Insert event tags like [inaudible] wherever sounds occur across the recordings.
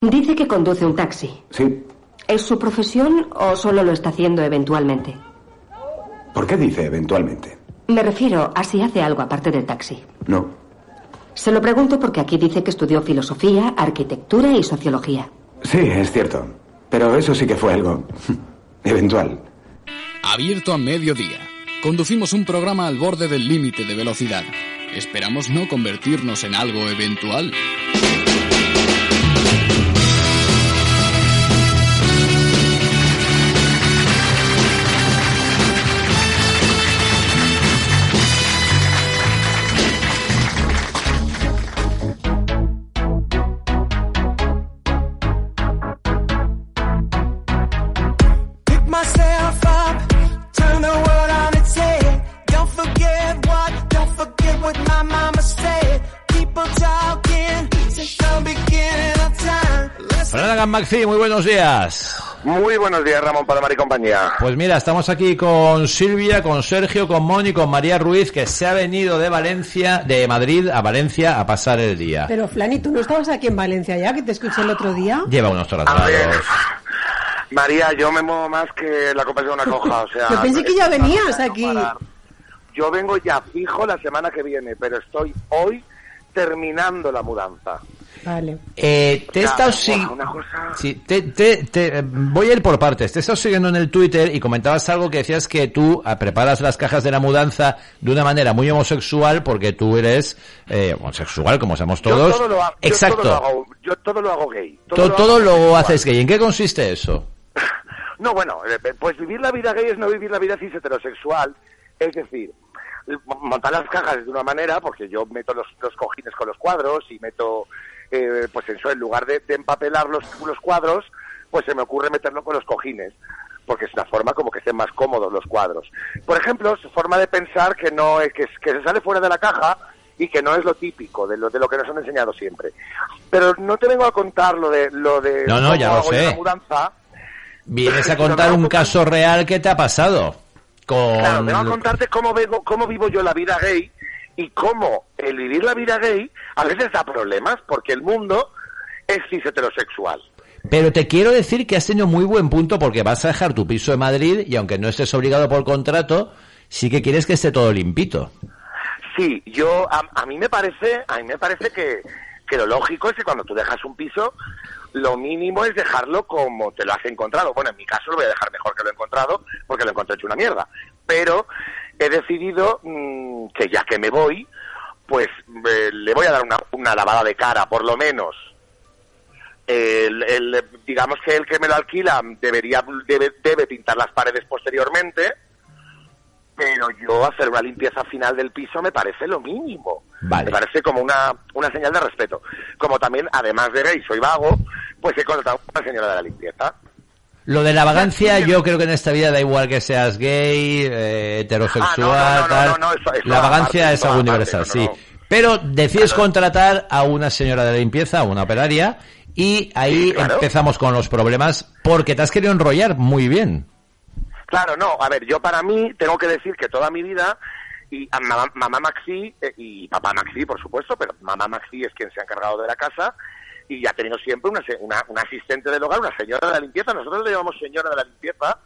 Dice que conduce un taxi. Sí. ¿Es su profesión o solo lo está haciendo eventualmente? ¿Por qué dice eventualmente? Me refiero a si hace algo aparte del taxi. No. Se lo pregunto porque aquí dice que estudió filosofía, arquitectura y sociología. Sí, es cierto. Pero eso sí que fue algo [laughs] eventual. Abierto a mediodía. Conducimos un programa al borde del límite de velocidad. Esperamos no convertirnos en algo eventual. McPhee, muy buenos días. Muy buenos días, Ramón Palomar y compañía. Pues mira, estamos aquí con Silvia, con Sergio, con Moni, con María Ruiz, que se ha venido de Valencia, de Madrid a Valencia a pasar el día. Pero Flani, ¿tú no estabas aquí en Valencia ya, que te escuché el otro día? Lleva unos traslados. María, yo me muevo más que la copa de una coja, o sea... [laughs] Yo pensé que ya venías aquí. parar. Yo vengo ya fijo la semana que viene, pero estoy hoy terminando la mudanza. Vale. Eh, te he estado buah, si- una cosa- sí, te- te- te- eh, voy a ir por partes. Te he estado siguiendo en el Twitter y comentabas algo que decías que tú ah, preparas las cajas de la mudanza de una manera muy homosexual porque tú eres eh, homosexual, como somos todos. Yo todo lo hago, yo Exacto. todo lo hago, yo todo lo hago gay. To- todo, hago lo homosexual. haces gay. ¿En qué consiste eso? [laughs] No, bueno, eh, pues vivir la vida gay es no vivir la vida cis heterosexual. Es decir, montar las cajas de una manera, porque yo meto los, los cojines con los cuadros y meto, eh, pues eso, en lugar de, de empapelar los, los cuadros, pues se me ocurre meterlo con los cojines, porque es una forma como que estén más cómodos los cuadros. Por ejemplo, es forma de pensar que no es que, que se sale fuera de la caja y que no es lo típico de lo, de lo que nos han enseñado siempre. Pero no te vengo a contar lo de lo de No, no, ya lo sé. la mudanza, Vienes a [laughs] contar un caso real que te ha pasado. Con... Claro, vengo a contarte cómo, vengo, cómo vivo yo la vida gay y cómo el vivir la vida gay a veces da problemas porque el mundo es cis heterosexual. Pero te quiero decir que has tenido muy buen punto porque vas a dejar tu piso de Madrid y aunque no estés obligado por contrato, sí que quieres que esté todo limpito. Sí, yo a, a mí me parece, a mí me parece que, que lo lógico es que cuando tú dejas un piso, lo mínimo es dejarlo como te lo has encontrado. Bueno, en mi caso lo voy a dejar mejor que lo he encontrado, porque lo encontré hecho una mierda. Pero he decidido mm, que ya que me voy, pues eh, le voy a dar una, una lavada de cara, por lo menos. El, el- digamos que el que me lo alquila debería debe, debe pintar las paredes posteriormente pero yo hacer una limpieza final del piso me parece lo mínimo. Vale. Me parece como una, una señal de respeto. Como también, además de gay, soy vago, pues he contratado a una señora de la limpieza. Lo de la vagancia, yo creo que en esta vida da igual que seas gay, eh, heterosexual, Ah, no, no, no, tal. no, no, eso- eso la vagancia es algo universal, sí. Pero decides contratar a una señora de limpieza, a una operaria, y ahí Sí, claro. empezamos con los problemas porque te has querido enrollar muy bien. Claro, no, a ver, yo para mí tengo que decir que toda mi vida, y a mamá, mamá Maxi, eh, y papá Maxi, por supuesto, pero mamá Maxi es quien se ha encargado de la casa, y ha tenido siempre una, se- una, una asistente del hogar, una señora de la limpieza. Nosotros le llamamos señora de la limpieza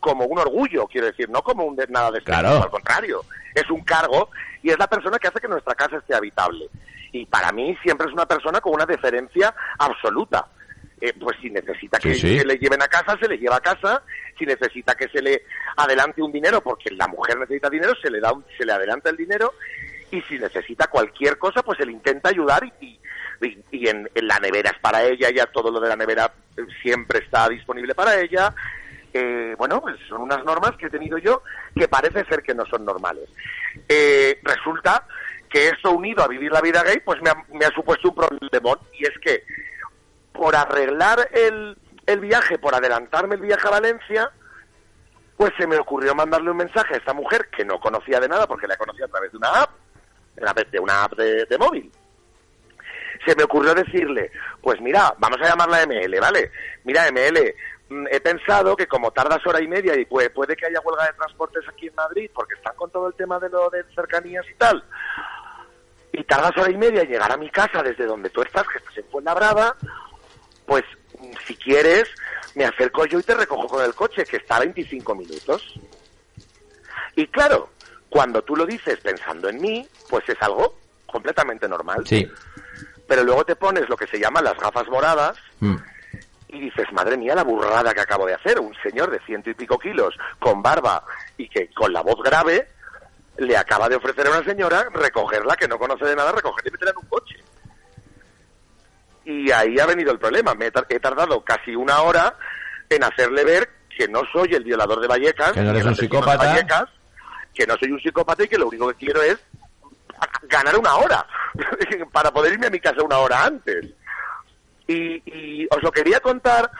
como un orgullo, quiero decir, no como un de- nada de Claro. al contrario, es un cargo y es la persona que hace que nuestra casa esté habitable. Y para mí siempre es una persona con una deferencia absoluta. Eh, pues si necesita que Sí, sí. se le lleven a casa, se le lleva a casa. Si necesita que se le adelante un dinero, porque la mujer necesita dinero, se le da un- se le adelanta el dinero. Y si necesita cualquier cosa, pues él intenta ayudar y, y, y en, en la nevera es para ella, ya todo lo de la nevera eh, siempre está disponible para ella. Eh, bueno, pues son unas normas que he tenido yo que parece ser que no son normales. Eh, resulta que esto unido a vivir la vida gay, pues me ha, me ha supuesto un problemón y es que por arreglar el, el viaje, por adelantarme el viaje a Valencia, pues se me ocurrió mandarle un mensaje a esta mujer que no conocía de nada porque la conocía a través de una app, de una, de una app de móvil. Se me ocurrió decirle, pues mira, vamos a llamarla ML, ¿vale? Mira, ML, mm, he pensado que como tardas hora y media y puede, puede que haya huelga de transportes aquí en Madrid porque están con todo el tema de lo de cercanías y tal, y tardas hora y media en llegar a mi casa desde donde tú estás, que estás en Fuenlabrada, pues mm, si quieres, me acerco yo y te recojo con el coche, que está a 25 minutos. Y claro, cuando tú lo dices pensando en mí, pues es algo completamente normal. Sí. Pero luego te pones lo que se llama las gafas moradas Mm. y dices, madre mía, la burrada que acabo de hacer. Un señor de ciento y pico kilos, con barba y que con la voz grave, le acaba de ofrecer a una señora recogerla, que no conoce de nada, recogerla y meterla en un coche. Y ahí ha venido el problema. Me he tar- he tardado casi una hora en hacerle ver que no soy el violador de Vallecas, Que no eres un psicópata. Vallecas, que no soy un psicópata y que lo único que quiero es [laughs] ganar una hora [laughs] para poder irme a mi casa una hora antes. Y, y os lo quería contar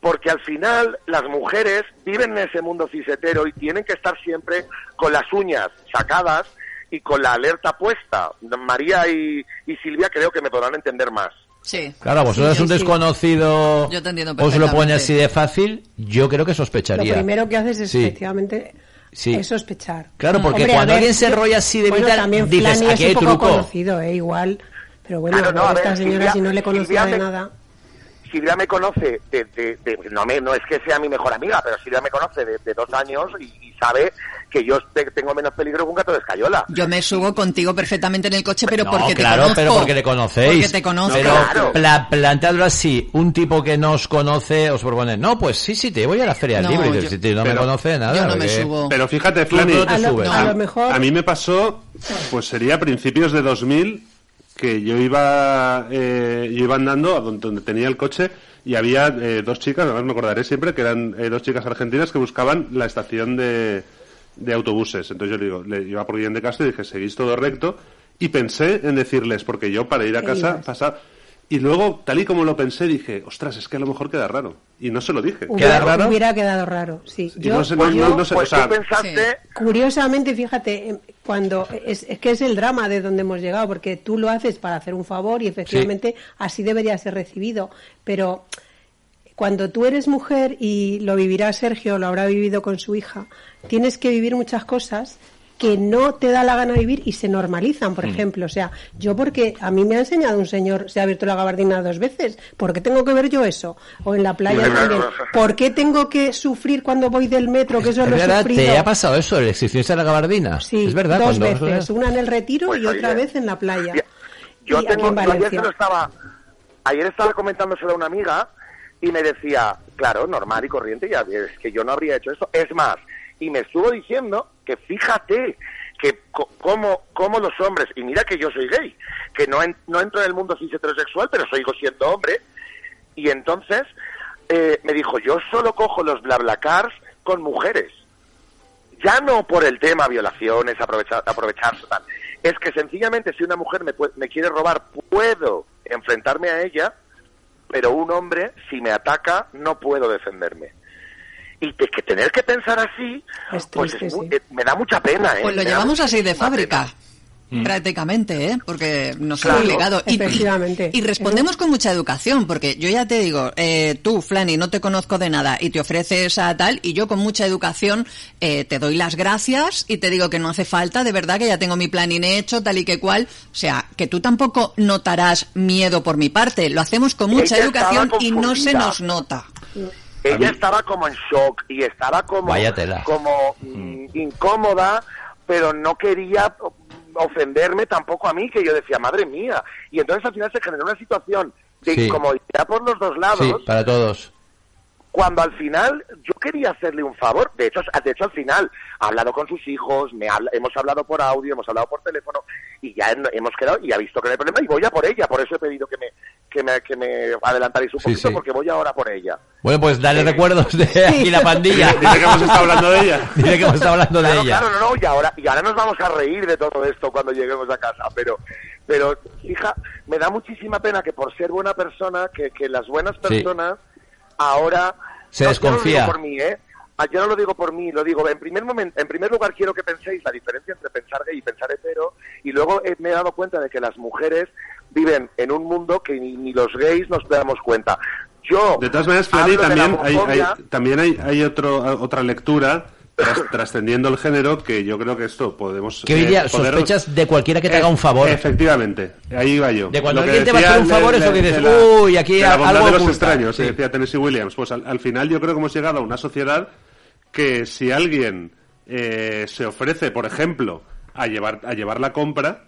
porque al final las mujeres viven en ese mundo cisetero y tienen que estar siempre con las uñas sacadas y con la alerta puesta. María y, y Silvia creo que me podrán entender más. Sí. Claro, vosotros Sí, un sí. desconocido Yo te entiendo os lo pone así de fácil, yo creo que Lo sospecharía. primero que haces es Sí. efectivamente Sí. es sospechar. Claro, porque Hombre, cuando ver, alguien se enrolla así de bueno, vital, también dices, Flani aquí es hay un poco truco. conocido, ¿eh? igual. Pero bueno, Claro, no, a esta ver, señora Silvia- si no le conocía Silvia de me- nada. Silvia me conoce, de, de- de- no, me, no es que sea mi mejor amiga, pero Silvia me conoce de, de dos años y, y sabe que yo te- tengo menos peligro que un gato de escayola. Yo me subo contigo perfectamente en el coche, pero No, porque claro, te conozco. pero porque le conocéis. Porque te conozco. Pero Claro. pla- planteadlo así, un tipo que no os conoce os propone, no, pues sí, sí, te voy a la feria No, libre. Yo- si te- no me conoce nada. yo no me subo. Pero fíjate, Flani, no te A lo, a lo mejor a mí me pasó, pues sería a principios de 2000, que yo iba, eh, yo iba andando a donde, donde tenía el coche y había eh, dos chicas, además me acordaré siempre, que eran eh, dos chicas argentinas que buscaban la estación de, de autobuses. Entonces yo le digo, le iba por Guillén de Castro y dije, seguís todo recto. Y pensé en decirles, porque yo para ir a ¿Qué casa pasaba... Y luego, tal y como lo pensé, dije, ostras, es que a lo mejor queda raro. Y no se lo dije. hubiera, raro? hubiera quedado raro, sí. Yo, no sé, no- yo- no- no sé, Pues o sea, tú pensaste, Curiosamente, fíjate, em, cuando es, es que es el drama de donde hemos llegado, porque tú lo haces para hacer un favor y efectivamente así debería ser recibido, pero cuando tú eres mujer y lo vivirá Sergio, lo habrá vivido con su hija, tienes que vivir muchas cosas que no te da la gana vivir y se normalizan, por ejemplo. O sea, yo porque a mí me ha enseñado un señor, se ha abierto la gabardina dos veces, ¿por qué tengo que ver yo eso? O en la playa también, ¿por qué tengo que sufrir cuando voy del metro, que eso Es lo verdad, sufrido? ¿te ha pasado eso, el existirse de la gabardina? Sí, es verdad. dos cuando- veces, una en el retiro Pues, y otra vez en la playa. Ya- Yo, y aquí tengo, en yo ayer se Valencia. lo estaba, ayer estaba comentándoselo a una amiga y me decía, claro, normal y corriente, ya es que yo no habría hecho eso. Es más, y me estuvo diciendo que fíjate que co- como, como los hombres, y mira que yo soy gay, que no, no entro en el mundo cis heterosexual, pero sigo siendo hombre, y entonces eh, me dijo, yo solo cojo los blablacars con mujeres ya no por el tema violaciones, aprovechar, aprovecharse, tal. Es que sencillamente si una mujer me, me quiere robar, puedo enfrentarme a ella, pero un hombre, si me ataca, no puedo defenderme. Y te- que tener que pensar así, Es pues es muy- sí. eh, me da mucha pena. ¿eh? Pues lo Me llevamos así de fábrica. pena. Prácticamente, ¿eh? Porque nos Claro, han obligado. Y, y respondemos con mucha educación, porque yo ya te digo, eh, tú, Flani, no te conozco de nada y te ofreces a tal, y yo con mucha educación eh, te doy las gracias y te digo que no hace falta, de verdad que ya tengo mi planning hecho, tal y que cual. O sea, que tú tampoco notarás miedo por mi parte. Lo hacemos con mucha Ella educación y no se nos nota. Ella estaba como en shock y estaba como, como mm, incómoda, pero no quería ofenderme tampoco a mí, que yo decía, madre mía. Y entonces al final se generó una situación de Sí. incomodidad por los dos lados, Sí, para todos. Cuando al final yo quería hacerle un favor. De hecho, de hecho al final ha hablado con sus hijos, me habla- hemos hablado por audio, hemos hablado por teléfono y ya hemos quedado y ha visto que no hay problema y voy a por ella. Por eso he pedido que me, que me, que me adelantaréis un Sí, poquito sí. porque voy ahora por ella. Bueno, pues dale recuerdos de aquí la pandilla. [laughs] Dice que hemos estado hablando de ella. [laughs] Dice que hemos estado hablando de Claro, ella. claro, no, no, y ahora, y ahora nos vamos a reír de todo esto cuando lleguemos a casa, pero, pero hija, me da muchísima pena que por ser buena persona, que, que las buenas personas ahora Se no, desconfía. Yo no lo digo por mí, ¿eh? Ah, Yo no lo digo por mí, lo digo en primer momento, en primer lugar quiero que penséis la diferencia entre pensar gay y pensar hetero y luego eh, me he dado cuenta de que las mujeres viven en un mundo que ni, ni los gays nos damos cuenta. Yo De todas maneras, la también hay, hay- también hay, hay otro, otra lectura trascendiendo el género que yo creo que esto podemos... Que hoy eh, poder- sospechas de cualquiera que te Eh, haga un favor. Efectivamente, ahí va yo. De cuando alguien te va a hacer un favor, de- eso que dices, la- uy, aquí de la bondad algo de los oculta. extraños, Sí. decía Tennessee Williams. Pues al, al final yo creo que hemos llegado a una sociedad que si alguien eh, se ofrece, por ejemplo, a llevar, a llevar la compra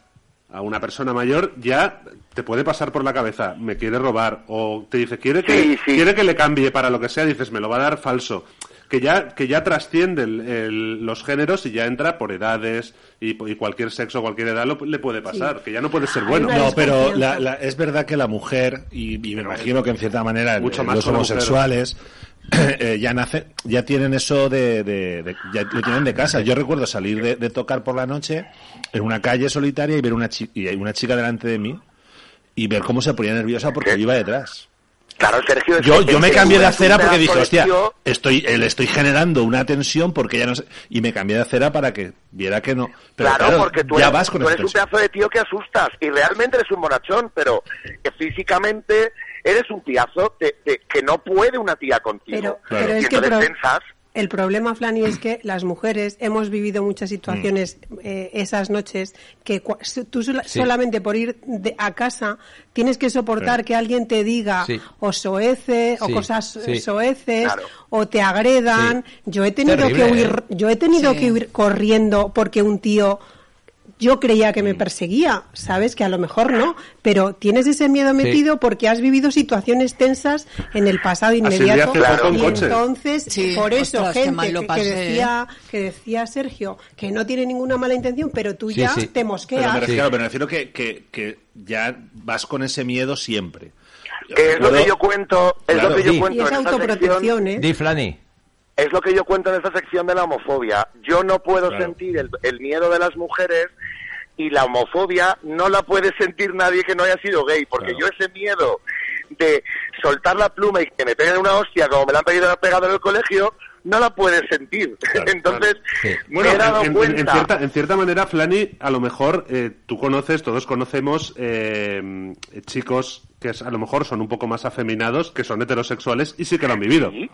a una persona mayor, ya te puede pasar por la cabeza, me quiere robar, o te dice, quiere que, Sí, sí. quiere que le cambie para lo que sea, dices, me lo va a dar falso. Que ya, que ya trasciende el- el- los géneros y ya entra por edades y, y cualquier sexo, cualquier edad lo- le puede pasar, que ya no puede ser bueno. No, pero la- la- es verdad que la mujer, y, y me imagino que en cierta manera Mucho eh, más los homosexuales [clears throat] eh, ya nace, ya tienen eso de, de- de- ya lo tienen de casa. Yo recuerdo salir de, de tocar por la noche en una calle solitaria y ver una, chi- y hay una chica delante de mí y ver cómo se ponía nerviosa porque yo iba detrás. Claro, Sergio. es Yo, que- yo me que cambié de acera porque dije, hostia, tío- estoy, eh, le estoy generando una tensión porque ya no sé. Y me cambié de acera para que viera que no. Pero claro, claro, porque tú ya eres, vas con tú esa eres un pedazo de tío que asustas y realmente eres un bonachón, pero que físicamente eres un tiazo de- de- que no puede una tía contigo. Pero, Claro. pero y es que pensás, el problema, Flani, es que las mujeres hemos vivido muchas situaciones eh, esas noches que tú sola- Sí. solamente por ir de- a casa tienes que soportar que alguien te diga Sí. o soece o cosas sí. soeces Claro. o te agredan. Yo he tenido Terrible, que huir, ¿eh? yo he tenido Sí. que huir corriendo porque un tío yo creía que me perseguía, sabes que a lo mejor no, pero tienes ese miedo metido porque has vivido situaciones tensas en el pasado inmediato y entonces Sí, por eso ostras, gente que, decía que decía Sergio que no tiene ninguna mala intención, pero tú Sí, ya sí. te Pero me mosqueas. refiero, pero me refiero que, que, que ya vas con ese miedo siempre. que es lo que yo cuento, es Claro, lo que yo sí. y cuento es en autoprotección, sección, ¿eh? Di, Flani. Es lo que yo cuento en esta sección de la homofobia. Yo no puedo Claro. sentir el, el miedo de las mujeres y la homofobia no la puede sentir nadie que no haya sido gay, porque Claro. yo ese miedo de soltar la pluma y que me peguen una hostia como me la han pegado, pegado en el colegio, no la puedes sentir. [laughs] Claro, Entonces, Sí. me Bueno, he dado en, en- cuenta. en cierta, en cierta manera, Flani, a lo mejor eh, tú conoces, todos conocemos eh, chicos que a lo mejor son un poco más afeminados, que son heterosexuales y sí que lo han vivido. Sí.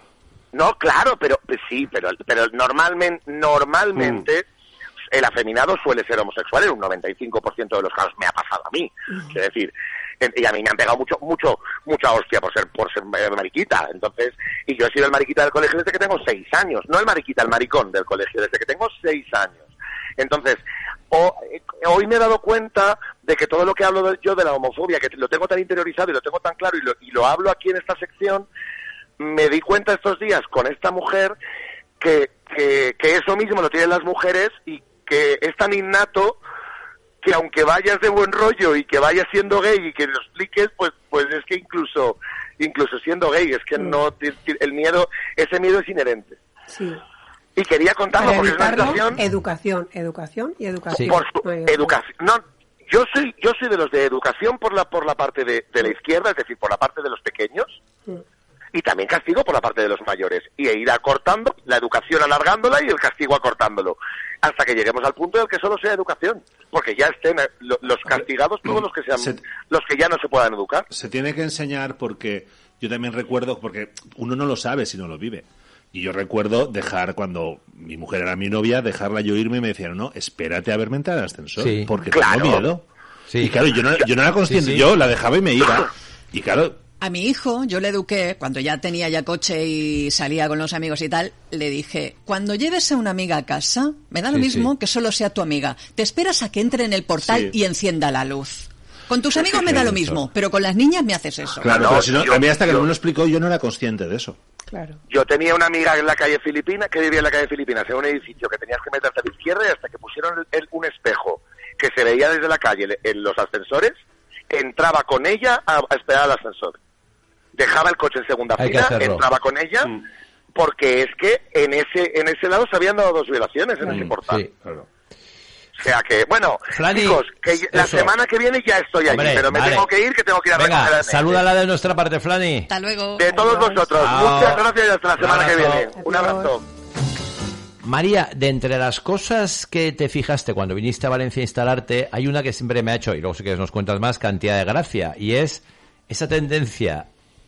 No, claro, pero pues sí, pero pero normalmente normalmente el afeminado suele ser homosexual en un 95% de los casos me ha pasado a mí. Es decir, en- y a mí me han pegado mucho mucho mucha hostia por ser por ser mariquita. Entonces, y yo he sido el mariquita del colegio desde que tengo seis años, no el mariquita, el maricón del colegio desde que tengo seis años. Entonces, o- eh, hoy me he dado cuenta de que todo lo que hablo de- yo de la homofobia, que lo tengo tan interiorizado y lo tengo tan claro y lo, y lo hablo aquí en esta sección, me di cuenta estos días con esta mujer que, que, que eso mismo lo tienen las mujeres y que es tan innato que aunque vayas de buen rollo y que vayas siendo gay y que lo expliques, pues pues es que incluso incluso siendo gay es que no ti- ti- el miedo ese miedo es inherente. Sí. Y quería contarlo Para porque es una situación educación, educación y educación. por su No educación. No, yo soy yo soy de los de educación por la por la parte de, de la izquierda, es decir, por la parte de los pequeños. Mm. Y también castigo por la parte de los mayores. Y ir acortando, la educación alargándola y el castigo acortándolo. Hasta que lleguemos al punto en el que solo sea educación. Porque ya estén eh, lo- los castigados todos los que sean, Se- los que ya no se puedan educar. se tiene que enseñar porque yo también recuerdo, porque uno no lo sabe si no lo vive. Y yo recuerdo dejar, cuando mi mujer era mi novia, dejarla yo irme y me decían, no, espérate a verme entrar al ascensor, Sí. porque Claro. tengo miedo. Sí. Y claro, yo no, yo no era consciente, Sí, sí. yo la dejaba y me iba. [clears throat] Y claro, A mi hijo, yo le eduqué, cuando ya tenía ya coche y salía con los amigos y tal, le dije, cuando lleves a una amiga a casa, me da lo Sí, mismo sí. que solo sea tu amiga. Te esperas a que entre en el portal Sí. y encienda la luz. Con tus amigos me da lo mismo, pero con las niñas me haces eso. claro, No, pero si no, yo- a mí hasta que yo- no me lo explicó yo no era consciente de eso. Claro. Yo tenía una amiga en la calle Filipina, que vivía en la calle Filipinas, en un edificio que tenías que meterte a la izquierda y hasta que pusieron el- el- un espejo que se veía desde la calle en los ascensores, entraba con ella a, a esperar al ascensor. Dejaba el coche en segunda Hay fila, entraba con ella, porque es que en ese en ese lado se habían dado dos violaciones en ese Mm, portal. sí. Claro. O sea que, bueno, Flani, chicos, que la eso. semana que viene ya estoy Hombre, allí, pero me vale. tengo que ir, que tengo que ir a recoger Venga, al salúdala de nuestra parte, Flani. Hasta luego. De todos vosotros. Chao. Muchas gracias y hasta la semana que viene. Un abrazo. María, de entre las cosas que te fijaste cuando viniste a Valencia a instalarte, hay una que siempre me ha hecho, y luego si quieres nos cuentas más, cantidad de gracia, y es esa tendencia,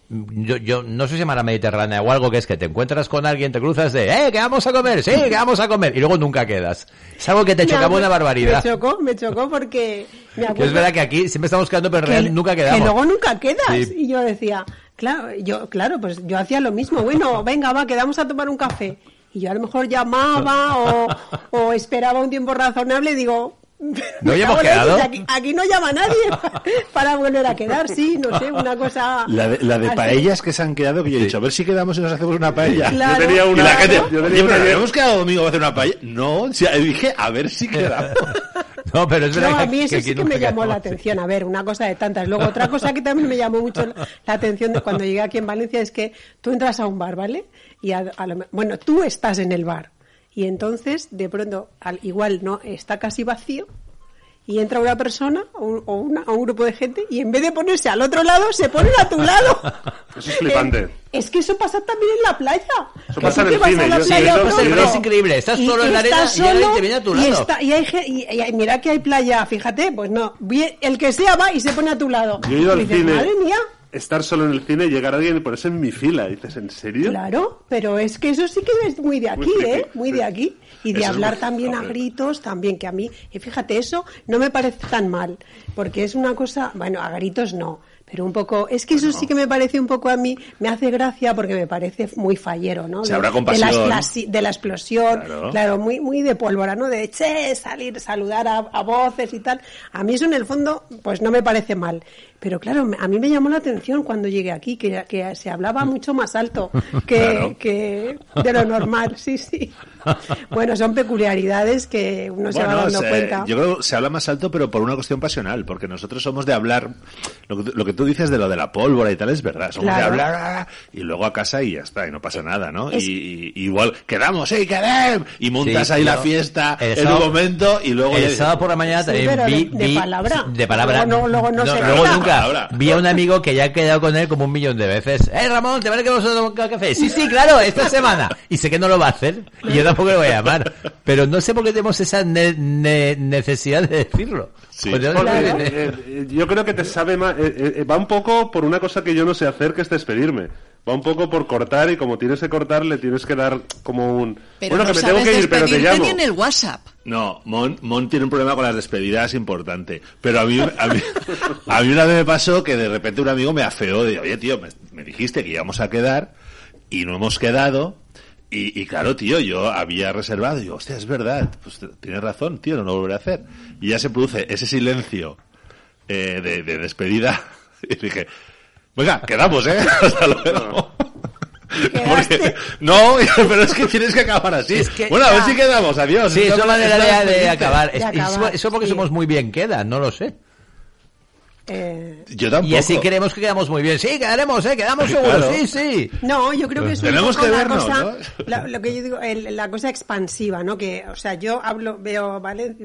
yo, yo no sé si llamará mediterránea o algo que es que te encuentras con alguien, te cruzas de, ¡eh, que vamos a comer! ¡Sí, que vamos a comer! Y luego nunca quedas. Es algo que te chocaba una barbaridad. Me chocó, me chocó porque me Que acuerdo es verdad que aquí siempre estamos quedando, pero que- nunca que quedamos. luego nunca quedas. Sí. Y yo decía, claro, yo, claro, pues yo hacía lo mismo. Bueno, venga, va, quedamos a tomar un café. Y yo a lo mejor llamaba o, o esperaba un tiempo razonable y digo... ¿No hemos [laughs] quedado? Aquí, aquí no llama nadie [laughs] para volver a quedar, sí, no sé, una cosa... La de, la de así. paellas que se han quedado, que yo he dicho, a ver si quedamos y nos hacemos una paella. Claro. Yo tenía una- y la gente, yo tenía "Oye, una pero ayer". hemos quedado domingo a hacer una paella. No, o sea, dije, a ver si [laughs] quedamos. No, pero es verdad No, a mí eso sí que me llamó la atención. A ver, una cosa de tantas. Luego, otra cosa que también me llamó mucho la atención de cuando llegué aquí en Valencia es que tú entras a un bar, ¿vale? Y a, a lo bueno, tú estás en el bar. Y entonces, de pronto, al, igual no está casi vacío. Y entra una persona o un, o una- o un grupo de gente y en vez de ponerse al otro lado, se ponen a tu lado. [laughs] Eso es flipante. Eh, es que eso pasa también en la playa. Eso pasa en el cine, a yo- playa es increíble. Estás y solo en la arena estás y alguien solo te viene a tu y lado. está- y hay ge- y- y- mira que hay playa, fíjate, pues no, el que sea va y se pone a tu lado. Yo he ido Y al dices, cine, Madre mía, estar solo en el cine, llegar alguien y ponerse en mi fila. Y dices, ¿en serio? claro, pero es que eso sí que es muy de aquí, Muy ¿eh? Muy de aquí. Y de Eso hablar también a gritos, también que a mí, y fíjate, eso no me parece tan mal, porque es una cosa, bueno, a gritos no, pero un poco, es que eso sí que me parece un poco a mí, me hace gracia porque me parece muy fallero, ¿no? Se De- habrá de, compasión. la, explasi- de la explosión, Claro. claro, muy, muy de pólvora, ¿no? De, che, salir, saludar a, a voces y tal. A mí eso en el fondo, pues no me parece mal. Pero claro, a mí me llamó la atención cuando llegué aquí, que, que se hablaba mucho más alto [laughs] que, Claro. que de lo normal, sí, sí. [laughs] Bueno, son peculiaridades que uno se va dando se- cuenta. yo creo que se habla más alto, pero por una cuestión pasional, porque nosotros somos de hablar, lo que, lo que tú dices de lo de la pólvora y tal es verdad, somos Claro. de hablar ah, y luego a casa y ya está, y no pasa nada, ¿no? Es- Y, y- igual, quedamos, sí, quedemos, y montas Sí, ahí la fiesta el en sábado- un momento y luego... ya El dices, sábado por la mañana Sí, también de- vi, de vi- palabra. de palabra. Luego no- luego no se luego nunca. Palabra. Vi a un amigo que ya ha quedado con él como un millón de veces. ¡Eh, Ramón, te vale que vamos a tomar café! Sí, sí, claro, esta [laughs] semana. Y sé que no lo va a hacer. Y yo tampoco le voy a llamar. Pero no sé por qué tenemos esa ne- ne- necesidad de decirlo. Sí. Pues Porque, eh, eh, yo creo que te sabe más. eh, eh, va un poco por una cosa que yo no sé hacer, que es despedirme. Va un poco por cortar y como tienes que cortar, le tienes que dar como un. Pero bueno, no que me tengo que ir, pero te llamo. en el WhatsApp. No, Mon, Mon tiene un problema con las despedidas importante. Pero a mí, a mí, [laughs] a mí una vez me pasó que de repente un amigo me afeó de, oye, tío, me, me dijiste que íbamos a quedar y no hemos quedado. Y, y claro, tío, yo había reservado y digo, hostia, es verdad, pues tienes razón, tío, no lo volveré a hacer. Y ya se produce ese silencio eh, de, de despedida. [laughs] Y dije, venga, quedamos, ¿eh? [laughs] Hasta luego. [laughs] Porque- no, pero es que tienes que acabar así. Es que- bueno, a ver si quedamos, adiós. Sí, una manera esto de, acabar. De acabar, eso porque sí. somos muy bien queda, no lo sé. Eh, Yo tampoco. Y así creemos que quedamos muy bien. Sí, quedaremos, ¿eh? Quedamos seguros, Claro. sí, sí. No, yo creo que es un Tenemos poco que la vernos, cosa, ¿no? la- lo que yo digo, el- la cosa expansiva, ¿no? Que, o sea, yo hablo, veo, ¿vale?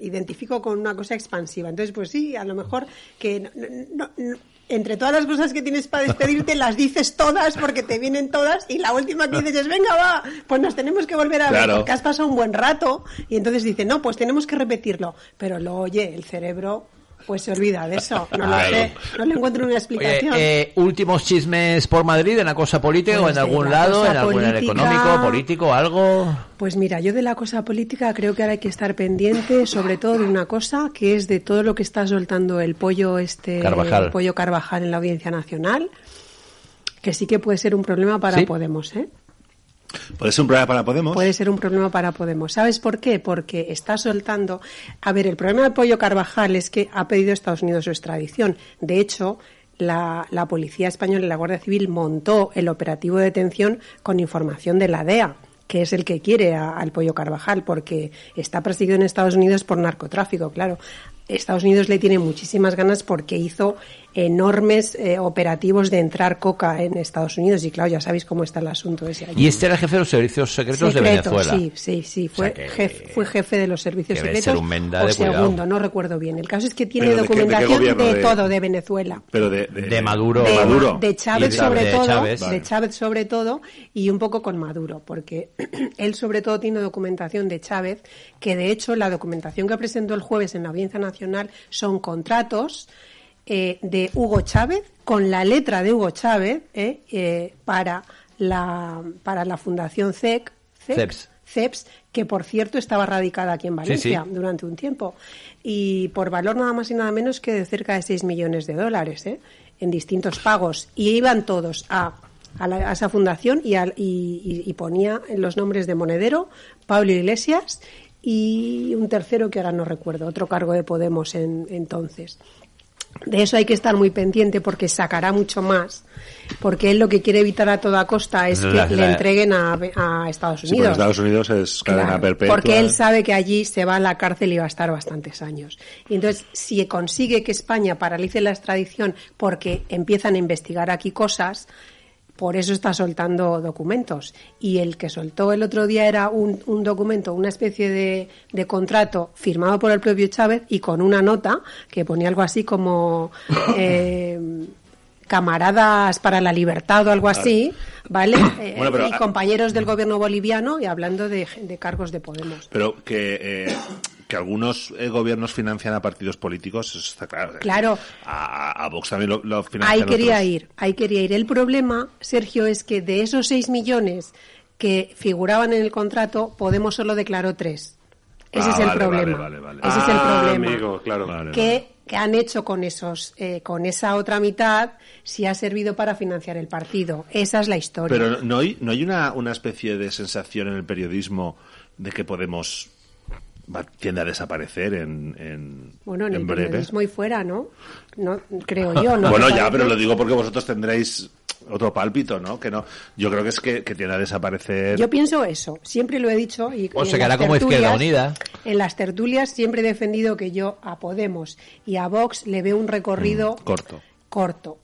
Identifico con una cosa expansiva. Entonces, pues sí, a lo mejor que no- no- no- entre todas las cosas que tienes para despedirte, las dices todas porque te vienen todas y la última que dices es, venga, va, pues nos tenemos que volver a ver Claro. porque has pasado un buen rato y entonces dice, no, pues tenemos que repetirlo. Pero lo oye, el cerebro, pues se olvida de eso. No lo sé, no le encuentro una Oye, explicación. eh, últimos chismes por Madrid, en la cosa política Pues o en algún la lado, en algún política- económico, político, algo. Pues mira, yo de la cosa política creo que ahora hay que estar pendiente, sobre todo de una cosa, que es de todo lo que está soltando el pollo este Carvajal. el pollo Carvajal en la Audiencia Nacional, que sí que puede ser un problema para ¿Sí? Podemos, ¿eh? ¿Puede ser un problema para Podemos? Puede ser un problema para Podemos. ¿Sabes por qué? Porque está soltando. A ver, el problema del pollo Carvajal es que ha pedido Estados Unidos su extradición. De hecho, la, Policía Española y la Guardia Civil montó el operativo de detención con información de la DEA que es el que quiere a- al pollo Carvajal, porque está perseguido en Estados Unidos por narcotráfico, claro. Estados Unidos le tiene muchísimas ganas porque hizo enormes eh, operativos de entrar coca en Estados Unidos y claro, ya sabéis cómo está el asunto ese allí. Y este era jefe de los servicios secretos de Venezuela. Sí, sí, sí. Fue, O sea que- jefe, fue jefe de los servicios secretos. ser un menda o de cuidado. segundo, no recuerdo bien. El caso es que tiene ¿Pero de qué- de qué documentación de, todo, de Venezuela. Pero de, de, De Maduro. de, Maduro. de Chávez sobre de todo, Chávez. de. Chávez sobre todo y un poco con Maduro, porque [clears throat] él sobre todo tiene documentación de Chávez, que de hecho la documentación que presentó el jueves en la Audiencia Nacional son contratos eh, de Hugo Chávez con la letra de Hugo Chávez eh, eh, para la para la Fundación CEC, CEPS. CEPS, que por cierto estaba radicada aquí en Valencia sí. durante un tiempo. Y por valor nada más y nada menos que de cerca de 6 millones de dólares, ¿eh? en distintos pagos. Y iban todos a, a, la- a esa fundación y, y- y- y ponía los nombres de Monedero, Pablo Iglesias y un tercero que ahora no recuerdo, otro cargo de Podemos en, entonces. De eso hay que estar muy pendiente porque sacará mucho más, porque él lo que quiere evitar a toda costa es que La- le entreguen a, a Estados Sí, porque Unidos. Estados Unidos es cadena Claro, perpetua. Porque él sabe que allí se va a la cárcel y va a estar bastantes años. Y entonces, si consigue que España paralice la extradición porque empiezan a investigar aquí cosas, por eso está soltando documentos. Y el que soltó el otro día era un, un documento, una especie de, de contrato firmado por el propio Chávez y con una nota que ponía algo así como [laughs] eh, camaradas para la libertad o algo así, ¿vale? Eh, Bueno, pero- y compañeros del gobierno boliviano y hablando de, de cargos de Podemos. Pero que, eh, que algunos eh, gobiernos financian a partidos políticos, eso está claro. Claro. A, a Vox también lo, lo financian Ahí quería otros. ir, ahí quería ir. El problema, Sergio, es que de esos 6 millones que figuraban en el contrato, Podemos solo declaró 3. Ese Ah, es el vale, problema. vale, vale, vale. Ese es el Ah, problema. amigo, claro. Vale, ¿Qué, qué han hecho con esos, eh, con esa otra mitad si ha servido para financiar el partido? Esa es la historia. Pero no hay, no hay una, una especie de sensación en el periodismo de que Podemos va, tiende a desaparecer en, en, bueno, en, el breve. periodismo y fuera, ¿no? No creo yo, ¿no? bueno, ¿Te [laughs] ya, pero lo digo porque vosotros tendréis otro pálpito, ¿no? Que no, yo creo que es que, que tiende a desaparecer. Yo pienso eso, siempre lo he dicho. Y, O se en quedará las como Izquierda tertulias- Unida. En las tertulias siempre he defendido que yo a Podemos y a Vox le veo un recorrido corto. corto.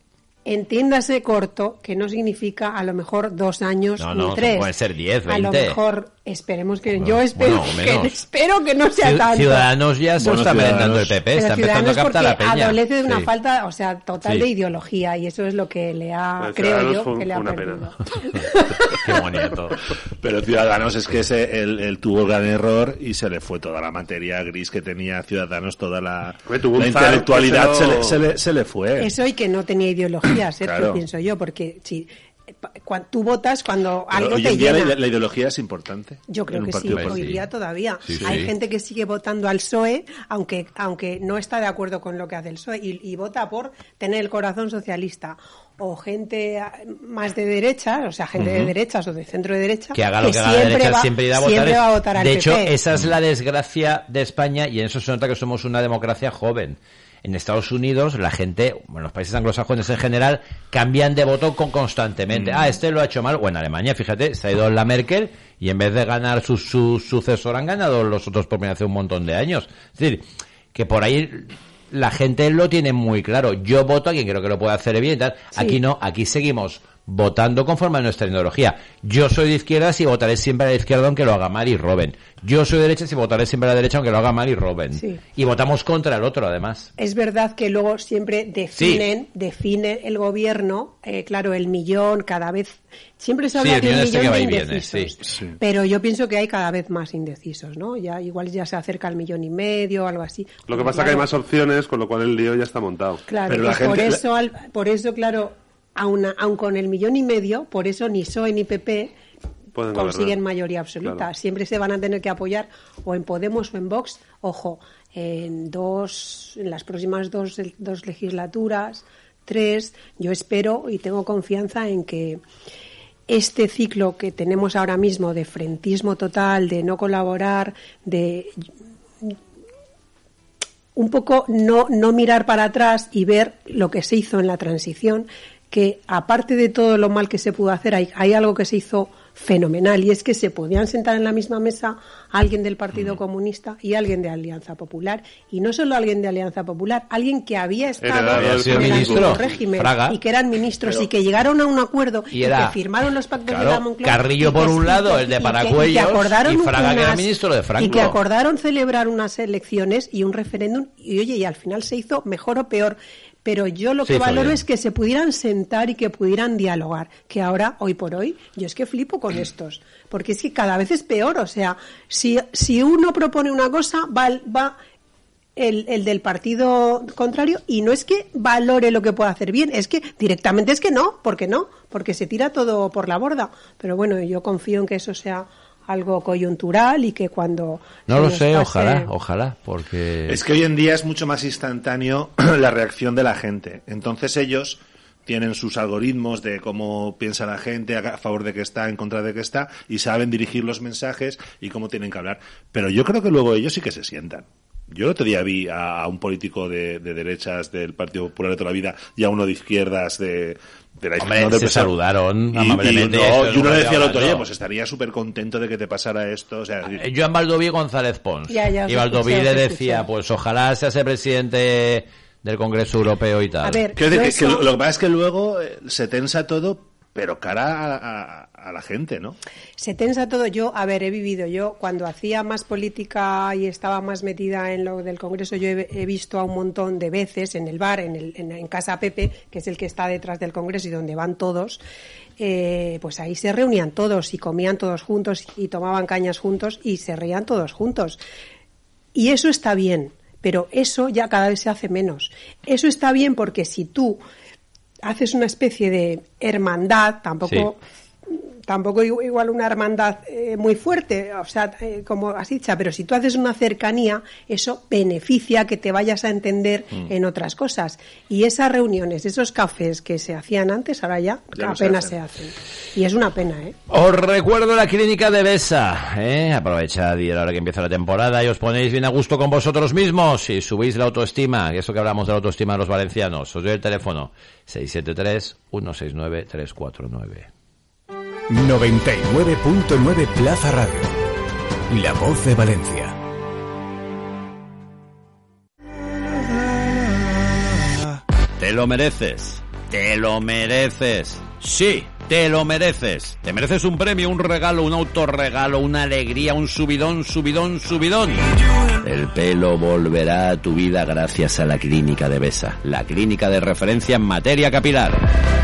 Entiéndase corto, que no significa a lo mejor dos años No, ni no, tres. puede ser 10, A lo 20. mejor, esperemos que. yo espero, bueno, que, espero que no sea tanto. Ciudadanos ya se Bueno, está merendando el PP, está empezando a captar la porque peña. adolece de una Sí. falta, o sea, total Sí. de ideología y eso es lo que le ha, Bueno, creo yo, fue- que le ha una perdido. [laughs] Qué bonito. Pero Ciudadanos es que ese, él, él tuvo el gran error y se le fue toda la materia gris que tenía Ciudadanos, toda la, la intelectualidad que se le, se, le, se le fue. Eso y que no tenía ideología, Sergio, Claro. pienso yo, porque si tú votas cuando Pero algo hoy te en día llena. la, la ideología es importante. Yo creo que sí, partido hoy político. día todavía. Sí, sí. Hay gente que sigue votando al PSOE, aunque, aunque no está de acuerdo con lo que hace el PSOE, y, y vota por tener el corazón socialista. O gente ah, más de derechas, o sea, gente de derechas o de centro de derecha, que haga lo que, haga la derecha, va, siempre irá a votar. siempre va a votar al de hecho, PP. esa es la desgracia de España y en eso se nota que somos una democracia joven. En Estados Unidos, la gente, bueno, los países anglosajones en general, cambian de voto con constantemente. Ah, este lo ha hecho mal. O en Alemania, fíjate, se ha ido la Merkel y en vez de ganar su, su sucesor han ganado los otros por hace un montón de años. Es decir, que por ahí la gente lo tiene muy claro. Yo voto a quien creo que lo puede hacer bien y tal. Aquí no, aquí seguimos votando conforme a nuestra ideología. Yo soy de izquierdas y votaré siempre a la izquierda aunque lo haga mal y roben. Yo soy de derechas y votaré siempre a la derecha aunque lo haga mal y roben. Sí. Y votamos contra el otro además. Es verdad que luego siempre definen, define el gobierno, eh, claro, el millón cada vez. Siempre se Sí, habla el de un millón este millón que va de y viene, indecisos. sí. Sí. Pero yo pienso que hay cada vez más indecisos, ¿no? Ya igual ya se acerca al millón y medio, algo así. Lo que pasa es que hay más opciones, con lo cual el lío ya está montado. Claro, Pero la pues por gente- eso, al- por eso, claro, aun, aun con el millón y medio, por eso ni PSOE ni PP Pueden consiguen gobernar. mayoría absoluta. Claro. Siempre se van a tener que apoyar o en Podemos o en Vox. Ojo, en dos, en las próximas dos, dos legislaturas, tres, yo espero y tengo confianza en que este ciclo que tenemos ahora mismo de frentismo total, de no colaborar, de un poco no, no mirar para atrás y ver lo que se hizo en la transición, que aparte de todo lo mal que se pudo hacer, hay, hay algo que se hizo fenomenal y es que se podían sentar en la misma mesa alguien del Partido Comunista y alguien de Alianza Popular y no solo alguien de Alianza Popular, alguien que había estado en el antiguo régimen Fraga. y que eran ministros Pero- y que llegaron a un acuerdo Y que firmaron los pactos claro, de la Moncloa Carrillo por un lado, el de y que- Paracuellos, y que acordaron y Fraga, que era ministro de Franco. y que acordaron celebrar unas elecciones y un referéndum y oye y al final se hizo mejor o peor pero yo lo que valoro es que se pudieran sentar y que pudieran dialogar que ahora hoy por hoy yo es que flipo con estos porque es que cada vez es peor o sea si si uno propone una cosa va va el, el del partido contrario y no es que valore lo que pueda hacer bien, es que directamente es que no, porque no, porque se tira todo por la borda. Pero bueno, yo confío en que eso sea algo coyuntural y que cuando... No lo sé, pase- ojalá, ojalá, porque... Es que hoy en día es mucho más instantáneo [clears throat] la reacción de la gente. Entonces ellos tienen sus algoritmos de cómo piensa la gente, a favor de que está, en contra de que está, y saben dirigir los mensajes y cómo tienen que hablar. Pero yo creo que luego ellos sí que se sientan. Yo el otro día vi a, a un político de, de derechas del Partido Popular de toda la vida y a uno de izquierdas de, de la Hombre, se saludaron Y- amablemente, Y, no, y uno le decía al otro, oye, pues estaría súper contento de que te pasara esto. O sea, es decir, Eh, Joan Baldoví González Pons. Ya, ya os y Baldoví le decía, pues ojalá seas el presidente del Congreso Europeo y tal. A ver, yo que, eso- que lo, lo que pasa es que luego eh, se tensa todo, pero cara a, a- a la gente, ¿no? Se tensa todo. Yo, a ver, he vivido. Yo, cuando hacía más política y estaba más metida en lo del Congreso, yo he, visto a un montón de veces en el bar, en, el, en Casa Pepe, que es el que está detrás del Congreso y donde van todos, eh, pues ahí se reunían todos y comían todos juntos y tomaban cañas juntos y se reían todos juntos. Y eso está bien, pero eso ya cada vez se hace menos. Eso está bien porque si tú haces una especie de hermandad, tampoco tampoco igu- igual una hermandad eh, muy fuerte, o sea, eh, como has dicho, pero si tú haces una cercanía, eso beneficia que te vayas a entender Mm. en otras cosas. Y esas reuniones, esos cafés que se hacían antes, ahora ya, Ya no se apenas hacen. se hacen. Y es una pena, ¿eh? Os recuerdo la clínica de Besa, ¿eh? Aprovechad y a la hora que empieza la temporada y os ponéis bien a gusto con vosotros mismos y subís la autoestima, eso que hablamos de la autoestima de los valencianos. Os doy el teléfono 673-169-349. 99.9 Plaza Radio. La voz de Valencia. Te lo mereces. Te lo mereces. Sí, te lo mereces. Te mereces un premio, un regalo, un autorregalo, una alegría, un subidón, subidón, subidón. El pelo volverá a tu vida gracias a la Clínica de Besa, la clínica de referencia en materia capilar.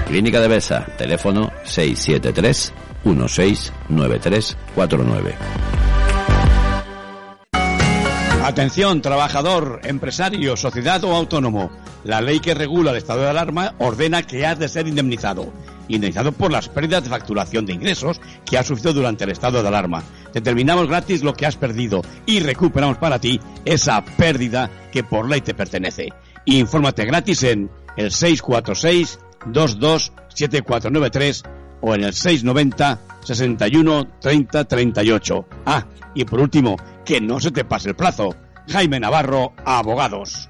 Clínica de Besa, teléfono 673 169349. Atención, trabajador, empresario, sociedad o autónomo. La ley que regula el estado de alarma ordena que has de ser indemnizado. Indemnizado por las pérdidas de facturación de ingresos que has sufrido durante el estado de alarma. Determinamos gratis lo que has perdido y recuperamos para ti esa pérdida que por ley te pertenece. Infórmate gratis en el 646 227493 o en el 690 61 30 38. Ah, y por último, que no se te pase el plazo. Jaime Navarro, abogados.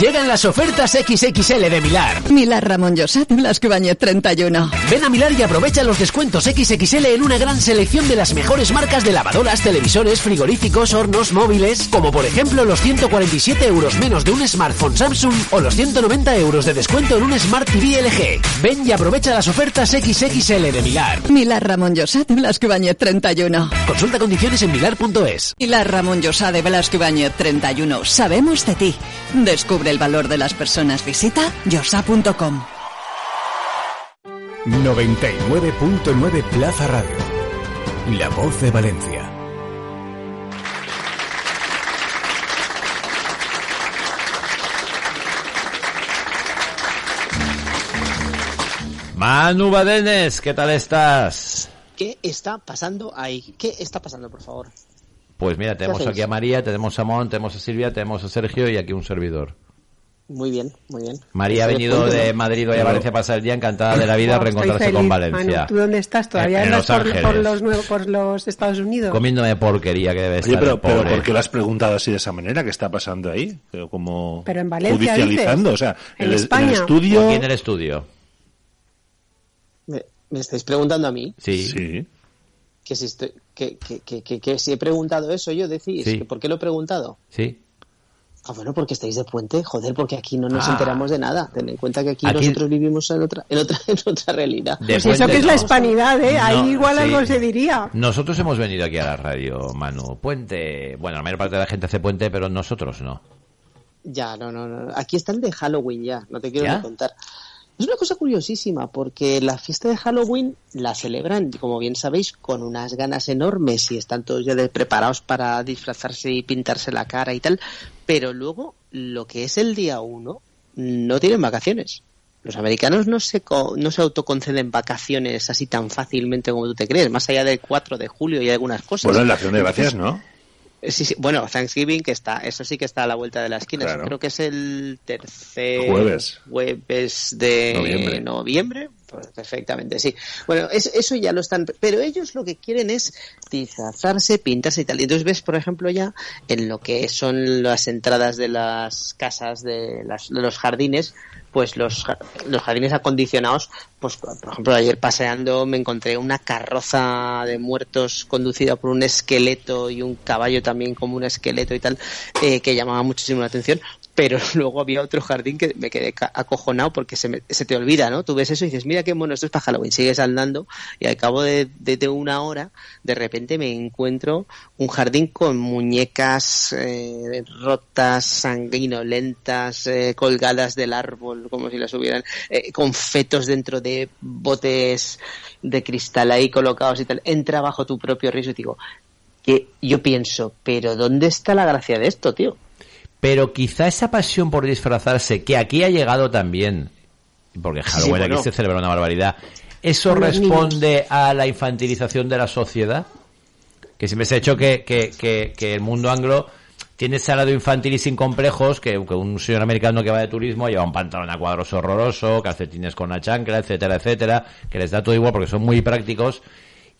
Llegan las ofertas XXL de Milar. Milar Ramón Josat, Blasco Ibáñez 31. Ven a Milar y aprovecha los descuentos XXL en una gran selección de las mejores marcas de lavadoras, televisores, frigoríficos, hornos, móviles, como por ejemplo los 147 euros menos de un smartphone Samsung o los 190 euros de descuento en un Smart TV LG. Ven y aprovecha las ofertas XXL de Milar. Milar Ramón Josat, Blasco Ibáñez 31. Consulta condiciones en milar.es. Milar Ramón Josat de Blasco Ibáñez 31. Sabemos de ti. Descubre el valor de las personas. Visita yosa.com. 99.9 Plaza Radio. La voz de Valencia. Manu Badenes, ¿qué tal estás? ¿Qué está pasando ahí? ¿Qué está pasando, por favor? Pues mira, tenemos aquí a María, tenemos a Mon, tenemos a Silvia, tenemos a Sergio y aquí un servidor. Muy bien, muy bien. María ha venido de. Madrid hoy a Valencia a pasar el día encantada de la vida, reencontrarse con Valencia. Manu. ¿Tú dónde estás? ¿Todavía En- en Los por, por Ángeles. los nuevos, por los Estados Unidos? Comiéndome porquería que debe estar Oye, pero, el pero pobre. ¿por qué lo has preguntado así de esa manera? ¿Qué está pasando ahí? Pero como Pero en Valencia, judicializando, dices. o sea, En el, España. el estudio... Aquí en el estudio. ¿Me, me estáis preguntando a mí? Sí. Que si, estoy- que, que, que, que- que si he preguntado eso, yo decís. Sí. que ¿Por qué lo he preguntado? Sí. Ah, bueno, porque estáis de puente, joder, porque aquí no nos Ah. enteramos de nada. Ten en cuenta que aquí, Aquí- nosotros vivimos en otra, en otra, [laughs] en otra realidad. De Pues eso puente que es la no. hispanidad, ¿eh? Ahí No, igual sí. algo se diría. Nosotros hemos venido aquí a la radio, Manu. Puente. Bueno, la mayor parte de la gente hace puente, pero nosotros no. Ya, no, no, no. Aquí está el de Halloween ya, no te quiero ¿Ya? ni contar. Es una cosa curiosísima, porque la fiesta de Halloween la celebran, como bien sabéis, con unas ganas enormes y están todos ya preparados para disfrazarse y pintarse la cara y tal, pero luego lo que es el día uno no tienen vacaciones. Los americanos no se, co- no se autoconceden vacaciones así tan fácilmente como tú te crees, más allá del 4 de julio y algunas cosas. Bueno, en la acción de gracias, ¿no? Sí, sí, bueno, Thanksgiving que está, eso sí que está a la vuelta de la esquina. Claro. Creo que es el tercer Jueves. jueves de Noviembre. noviembre. Pues perfectamente, sí. Bueno, es- eso ya lo están, pero ellos lo que quieren es disfrazarse, pintarse y tal. Y entonces ves, por ejemplo, ya en lo que son las entradas de las casas, de, las- los jardines, pues los, los jardines acondicionados, pues por ejemplo ayer paseando me encontré una carroza de muertos conducida por un esqueleto y un caballo también como un esqueleto y tal, eh, que llamaba muchísimo la atención. Pero [laughs] luego había otro jardín que me quedé acojonado porque se, me- se te olvida, ¿no? Tú ves eso y dices, mira qué mono, esto es para Halloween. Sigues andando y al cabo de, una hora, de repente me encuentro un jardín con muñecas eh, rotas, sanguinolentas, eh, colgadas del árbol, como si las hubieran, eh, con fetos dentro de botes de cristal ahí colocados y tal. Entra bajo tu propio riesgo y digo, que yo pienso, pero ¿dónde está la gracia de esto, tío? Pero quizá esa pasión por disfrazarse, que aquí ha llegado también, porque Halloween bueno. aquí se celebra una barbaridad, ¿eso responde a la infantilización de la sociedad? Que siempre se ha hecho que, que, que, que el mundo anglo tiene ese lado infantil y sin complejos, que, que un señor americano que va de turismo lleva un pantalón a cuadros horroroso, calcetines con la chancla, etcétera, etcétera, que les da todo igual porque son muy prácticos.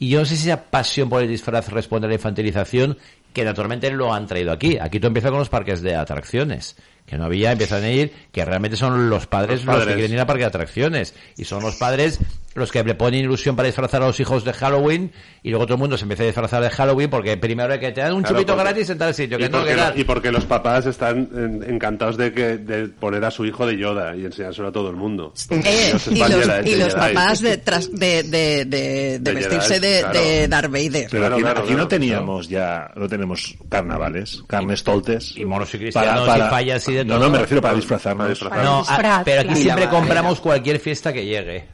Y yo no sé si esa pasión por el disfraz responde a la infantilización, que naturalmente lo han traído aquí. Aquí tú empiezas con los parques de atracciones, que no había, empiezan a ir, que realmente son los padres Los que quieren ir a parque de atracciones. Y son los padres los que le ponen ilusión para disfrazar a los hijos de Halloween, y luego todo el mundo se empieza a disfrazar de Halloween porque primero hay que te dan un Claro, chupito porque- gratis en tal sitio, que y, no, porque lo- y porque los papás están en- encantados de que de poner a su hijo de Yoda y enseñárselo a todo el mundo. Eh, y los, Jedi, y de los Jedi. papás de, [laughs] tras- de, de, de, de De vestirse Jedi, de, claro. de Darth Vader. Pero aquí, claro, aquí claro, no teníamos ya, no tenemos carnavales, carnes toltes. Y monos y cristianos y fallas y de No, todo. no, me refiero para disfrazarnos. Para No, disfraz, ah, pero aquí siempre compramos cualquier fiesta que llegue.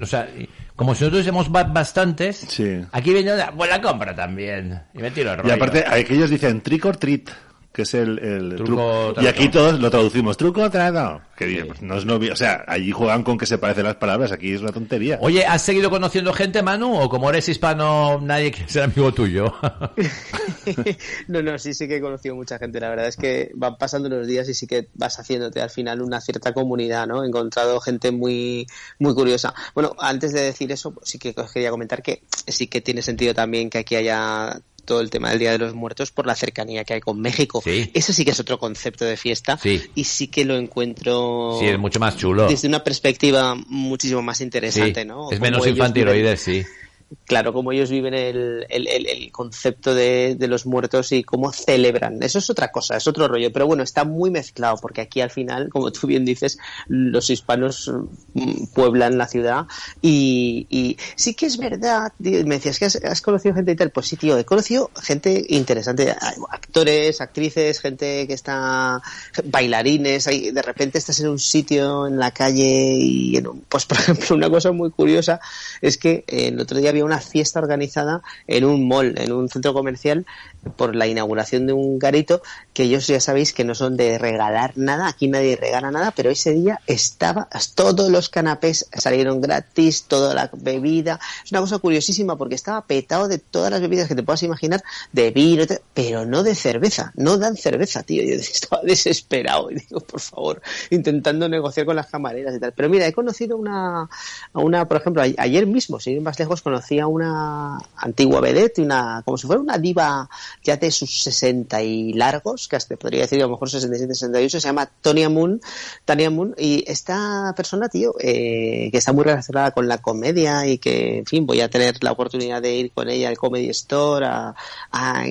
O sea, como si nosotros hemos ba- bastantes, Sí. aquí viene una, pues la compra también. Y me tiro el rollo. Y aparte, aquellos dicen trick or treat, que es el, el Truco. Y aquí todos lo traducimos truco o trato. Que dice, pues no es novio. O sea, allí juegan con que se parecen las palabras, aquí es una tontería. Oye, ¿has seguido conociendo gente, Manu? ¿O como eres hispano, nadie quiere ser amigo tuyo? [laughs] no, no, sí, sí que he conocido mucha gente. La verdad es que van pasando los días y sí que vas haciéndote al final una cierta comunidad, ¿no? He encontrado gente muy, muy curiosa. Bueno, antes de decir eso, sí que os quería comentar que sí que tiene sentido también que aquí haya todo el tema del Día de los Muertos por la cercanía que hay con México. Eso sí que es otro concepto de fiesta Sí. y sí que lo encuentro Sí, es mucho más chulo. desde una perspectiva muchísimo más interesante, Sí, ¿no? Es Como menos ellos infantiloide, viven- sí. Claro, como ellos viven el, el, el- concepto de, de los muertos y cómo celebran. Eso es otra cosa, es otro rollo. Pero bueno, está muy mezclado porque aquí al final, como tú bien dices, los hispanos mm, pueblan la ciudad y, sí que es verdad. Me decías que has, conocido gente y tal. Pues sí, tío, he conocido gente interesante. Actores, actrices, gente que está... bailarines. De repente estás en un sitio, en la calle y... en un- pues [laughs] por ejemplo, una cosa muy curiosa es que el otro día una fiesta organizada en un mall, en un centro comercial, por la inauguración de un garito, que ellos ya sabéis que no son de regalar nada, aquí nadie regala nada, pero ese día estaba, todos los canapés salieron gratis, toda la bebida, es una cosa curiosísima porque estaba petado de todas las bebidas que te puedas imaginar, de vino, pero no de cerveza, no dan cerveza, tío, yo [laughs] estaba desesperado y digo, por favor, intentando negociar con las camareras y tal, pero mira, he conocido una, una, por ejemplo, ayer mismo, sin ir más lejos, conocí una antigua vedette, una, como si fuera una diva ya de sus 60 y largos, que hasta podría decir a lo mejor 67, 68, se llama Tonya Moon, Tania Moon, y esta persona, tío, eh, que está muy relacionada con la comedia y que, en fin, voy a tener la oportunidad de ir con ella al Comedy Store a, a,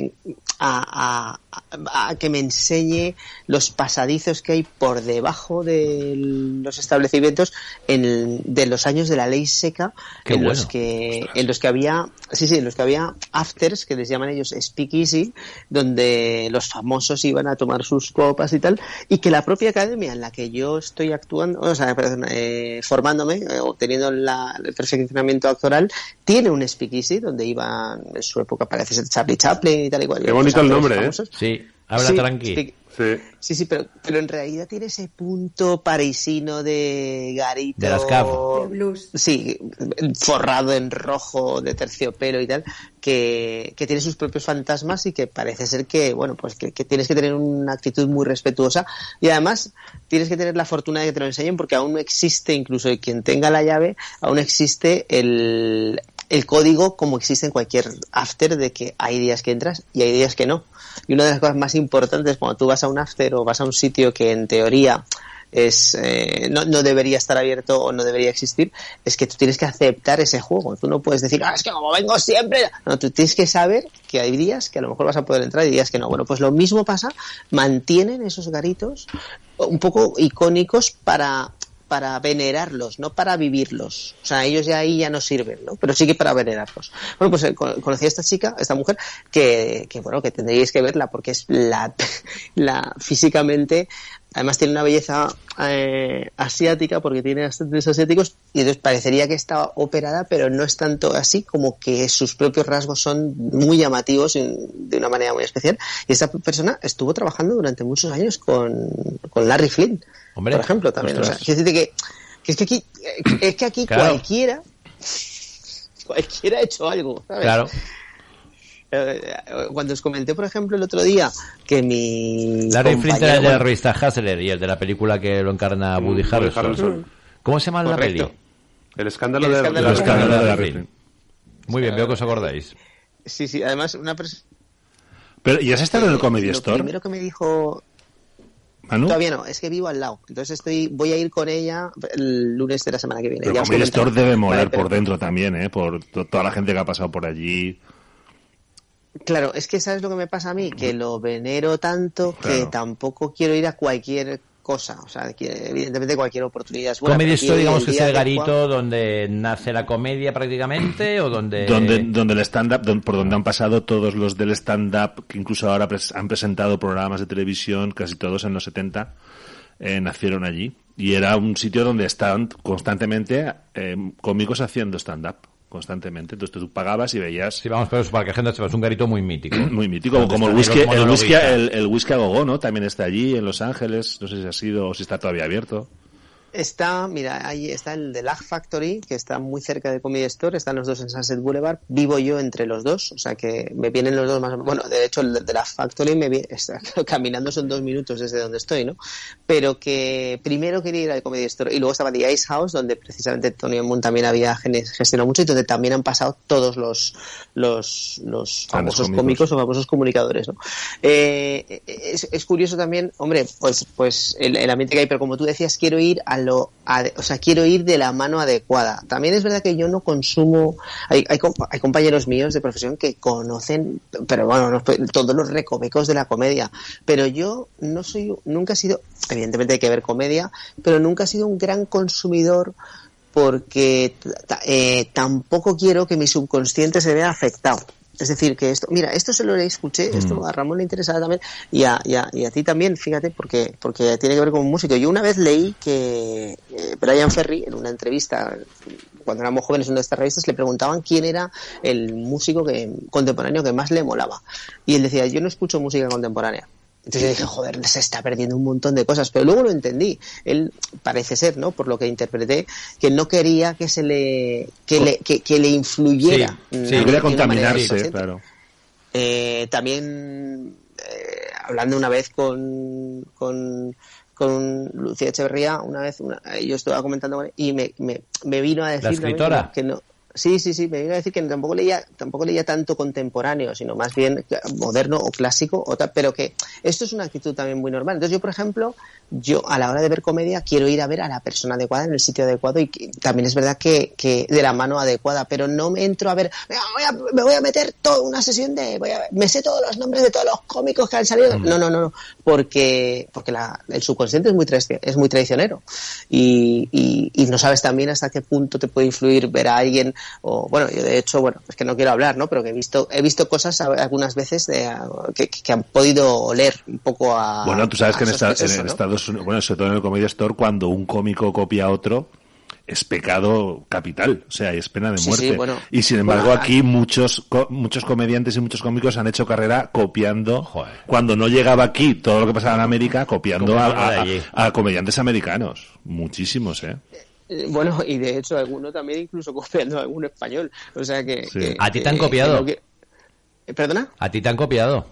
a, a- a que me enseñe los pasadizos que hay por debajo de los establecimientos en, de los años de la ley seca Qué en los que en los que había sí sí en los que había afters que les llaman ellos speakeasy donde los famosos iban a tomar sus copas y tal y que la propia academia en la que yo estoy actuando o sea perdón, eh, formándome eh, obteniendo la- el perfeccionamiento actoral tiene un speakeasy donde iban en su época parece ser Charlie Chaplin y tal y cual El nombre, ¿eh? Sí, habla Sí, tranqui. sí. Sí. Sí, sí, pero, pero en realidad tiene ese punto parisino de garito. De las. De blues. Sí, forrado en rojo de terciopelo y tal, que, que tiene sus propios fantasmas y que parece ser que, bueno, pues que, que tienes que tener una actitud muy respetuosa y además tienes que tener la fortuna de que te lo enseñen porque aún no existe, incluso quien tenga la llave, aún existe el, el código como existe en cualquier after de que hay días que entras y hay días que no. Y una de las cosas más importantes cuando tú vas a un after o vas a un sitio que en teoría es eh, no, no debería estar abierto o no debería existir, es que tú tienes que aceptar ese juego. Tú no puedes decir, ah, es que como vengo siempre. No, tú tienes que saber que hay días que a lo mejor vas a poder entrar y días que no. Bueno, pues lo mismo pasa, mantienen esos garitos un poco icónicos para para venerarlos, no para vivirlos. O sea, ellos ya ahí ya no sirven, ¿no? Pero sí que para venerarlos. Bueno, pues eh, con- conocí a esta chica, esta mujer, que, que bueno, que tendríais que verla porque es la, [laughs] la físicamente, además tiene una belleza eh, asiática porque tiene bastantes asiáticos y entonces parecería que está operada, pero no es tanto así como que sus propios rasgos son muy llamativos y una manera muy especial. Y esta persona estuvo trabajando durante muchos años con, con Larry Flynn, Hombre, por ejemplo, también. O sea, decirte que, que es que aquí, es que aquí Claro. cualquiera, cualquiera ha hecho algo, ¿sabes? Claro. Eh, Cuando os comenté, por ejemplo, el otro día que mi Larry Flint era el de la revista Hustler y el de la película que lo encarna Woody Woody Harrelson. Harrelson. ¿Cómo se llama la peli? El escándalo, El de, escándalo de escándalo de Larry Flint. Muy bien, veo que os acordáis. Sí, sí, además una persona... Pero, ¿y has estado en el Comedy Lo Store? primero que me dijo... Manu? Todavía no, es que vivo al lado. Entonces estoy, voy a ir con ella el lunes de la semana que viene. El Ya Comedy. Store debe molar Vale, pero- por dentro también, ¿eh? Por to- toda la gente que ha pasado por allí. Claro, es que sabes lo que me pasa a mí, que lo venero tanto que tampoco quiero ir a cualquier cosa, o sea, que evidentemente cualquier oportunidad es buena. Comedy Store, digamos que es el garito donde nace la comedia prácticamente o donde... Donde, donde el stand-up, don- por donde han pasado todos los del stand-up, que incluso ahora pres- han presentado programas de televisión, casi todos en los 70, eh, nacieron allí. Y era un sitio donde estaban constantemente eh, cómicos haciendo stand-up. Constantemente. Entonces tú pagabas y veías. Sí, vamos, pero para que gente es un garito muy mítico. [clears throat] Muy mítico, Donde como el whisky, el whisky, el, el whisky a ¿no? También está allí en Los Ángeles. No sé si ha sido o si está todavía abierto. Está, mira, ahí está el de Lag Factory, que está muy cerca de Comedy Store, están los dos en Sunset Boulevard, vivo yo entre los dos, o sea que me vienen los dos más o menos, bueno, de hecho el de Lag Factory me viene, [laughs] está, caminando son dos minutos desde donde estoy, ¿no? Pero que primero quería ir al Comedy Store y luego estaba The Ice House, donde precisamente Tony Moon también había gestionado mucho y donde también han pasado todos los, los, los famosos cómicos. cómicos o famosos comunicadores, ¿no? Eh, es, es curioso también, hombre, pues, pues el, el ambiente que hay, pero como tú decías, quiero ir a lo, o sea, quiero ir de la mano adecuada. También es verdad que yo no consumo, hay, hay, hay compañeros míos de profesión que conocen, pero bueno, no- todos los recovecos de la comedia, pero yo no soy, nunca he sido, evidentemente hay que ver comedia, pero nunca he sido un gran consumidor porque eh, tampoco quiero que mi subconsciente se vea afectado. Es decir, que esto, mira, esto se lo escuché, esto a Ramón le interesaba también y a, y a, y a ti también, fíjate, porque, porque tiene que ver con un músico. Yo una vez leí que eh, Brian Ferry, en una entrevista, cuando éramos jóvenes en una de estas revistas, le preguntaban quién era el músico que, contemporáneo que más le molaba. Y él decía, yo no escucho música contemporánea. Entonces yo dije, joder, se está perdiendo un montón de cosas, pero luego lo entendí. Él parece ser, ¿no? Por lo que interpreté, que no quería que se le, que le, que, que le influyera. Sí, quería contaminarse, claro. Eh, también, eh, hablando una vez con, con, con Lucía Echeverría, una vez, una, yo estaba comentando y me, me, me vino a decir también escritora? que no- Sí, sí, sí, me iba a decir que tampoco leía, tampoco leía tanto contemporáneo, sino más bien moderno o clásico, o tal, pero que esto es una actitud también muy normal. Entonces yo, por ejemplo, yo a la hora de ver comedia quiero ir a ver a la persona adecuada en el sitio adecuado y que- también es verdad que, que de la mano adecuada, pero no me entro a ver, "Venga, voy a- me voy a meter toda una sesión de, voy a, me sé todos los nombres de todos los cómicos que han salido. No, no, no, no, porque, porque la, el subconsciente es muy, es muy traicionero y, y, y no sabes también hasta qué punto te puede influir ver a alguien o bueno yo de hecho bueno es que no quiero hablar no pero que he visto he visto cosas algunas veces de, que, que han podido oler un poco a Bueno, tú sabes a que en, esta- sospechoso, en ¿no? Estados Unidos, bueno, sobre todo en el Comedy Store, cuando un cómico copia a otro, es pecado capital, o sea, es pena de Sí, muerte. sí, bueno. y sin embargo, Bueno, aquí muchos co- muchos comediantes y muchos cómicos han hecho carrera copiando, cuando no llegaba aquí todo lo que pasaba en América, copiando a, Copiando a comediantes americanos. Muchísimos, ¿eh? Eh, Bueno, y de hecho alguno también incluso [laughs] copiando a algún español. O sea que... Sí. que- ¿A ti te han que- copiado? que no que- Eh, ¿Perdona? ¿A ti te han copiado?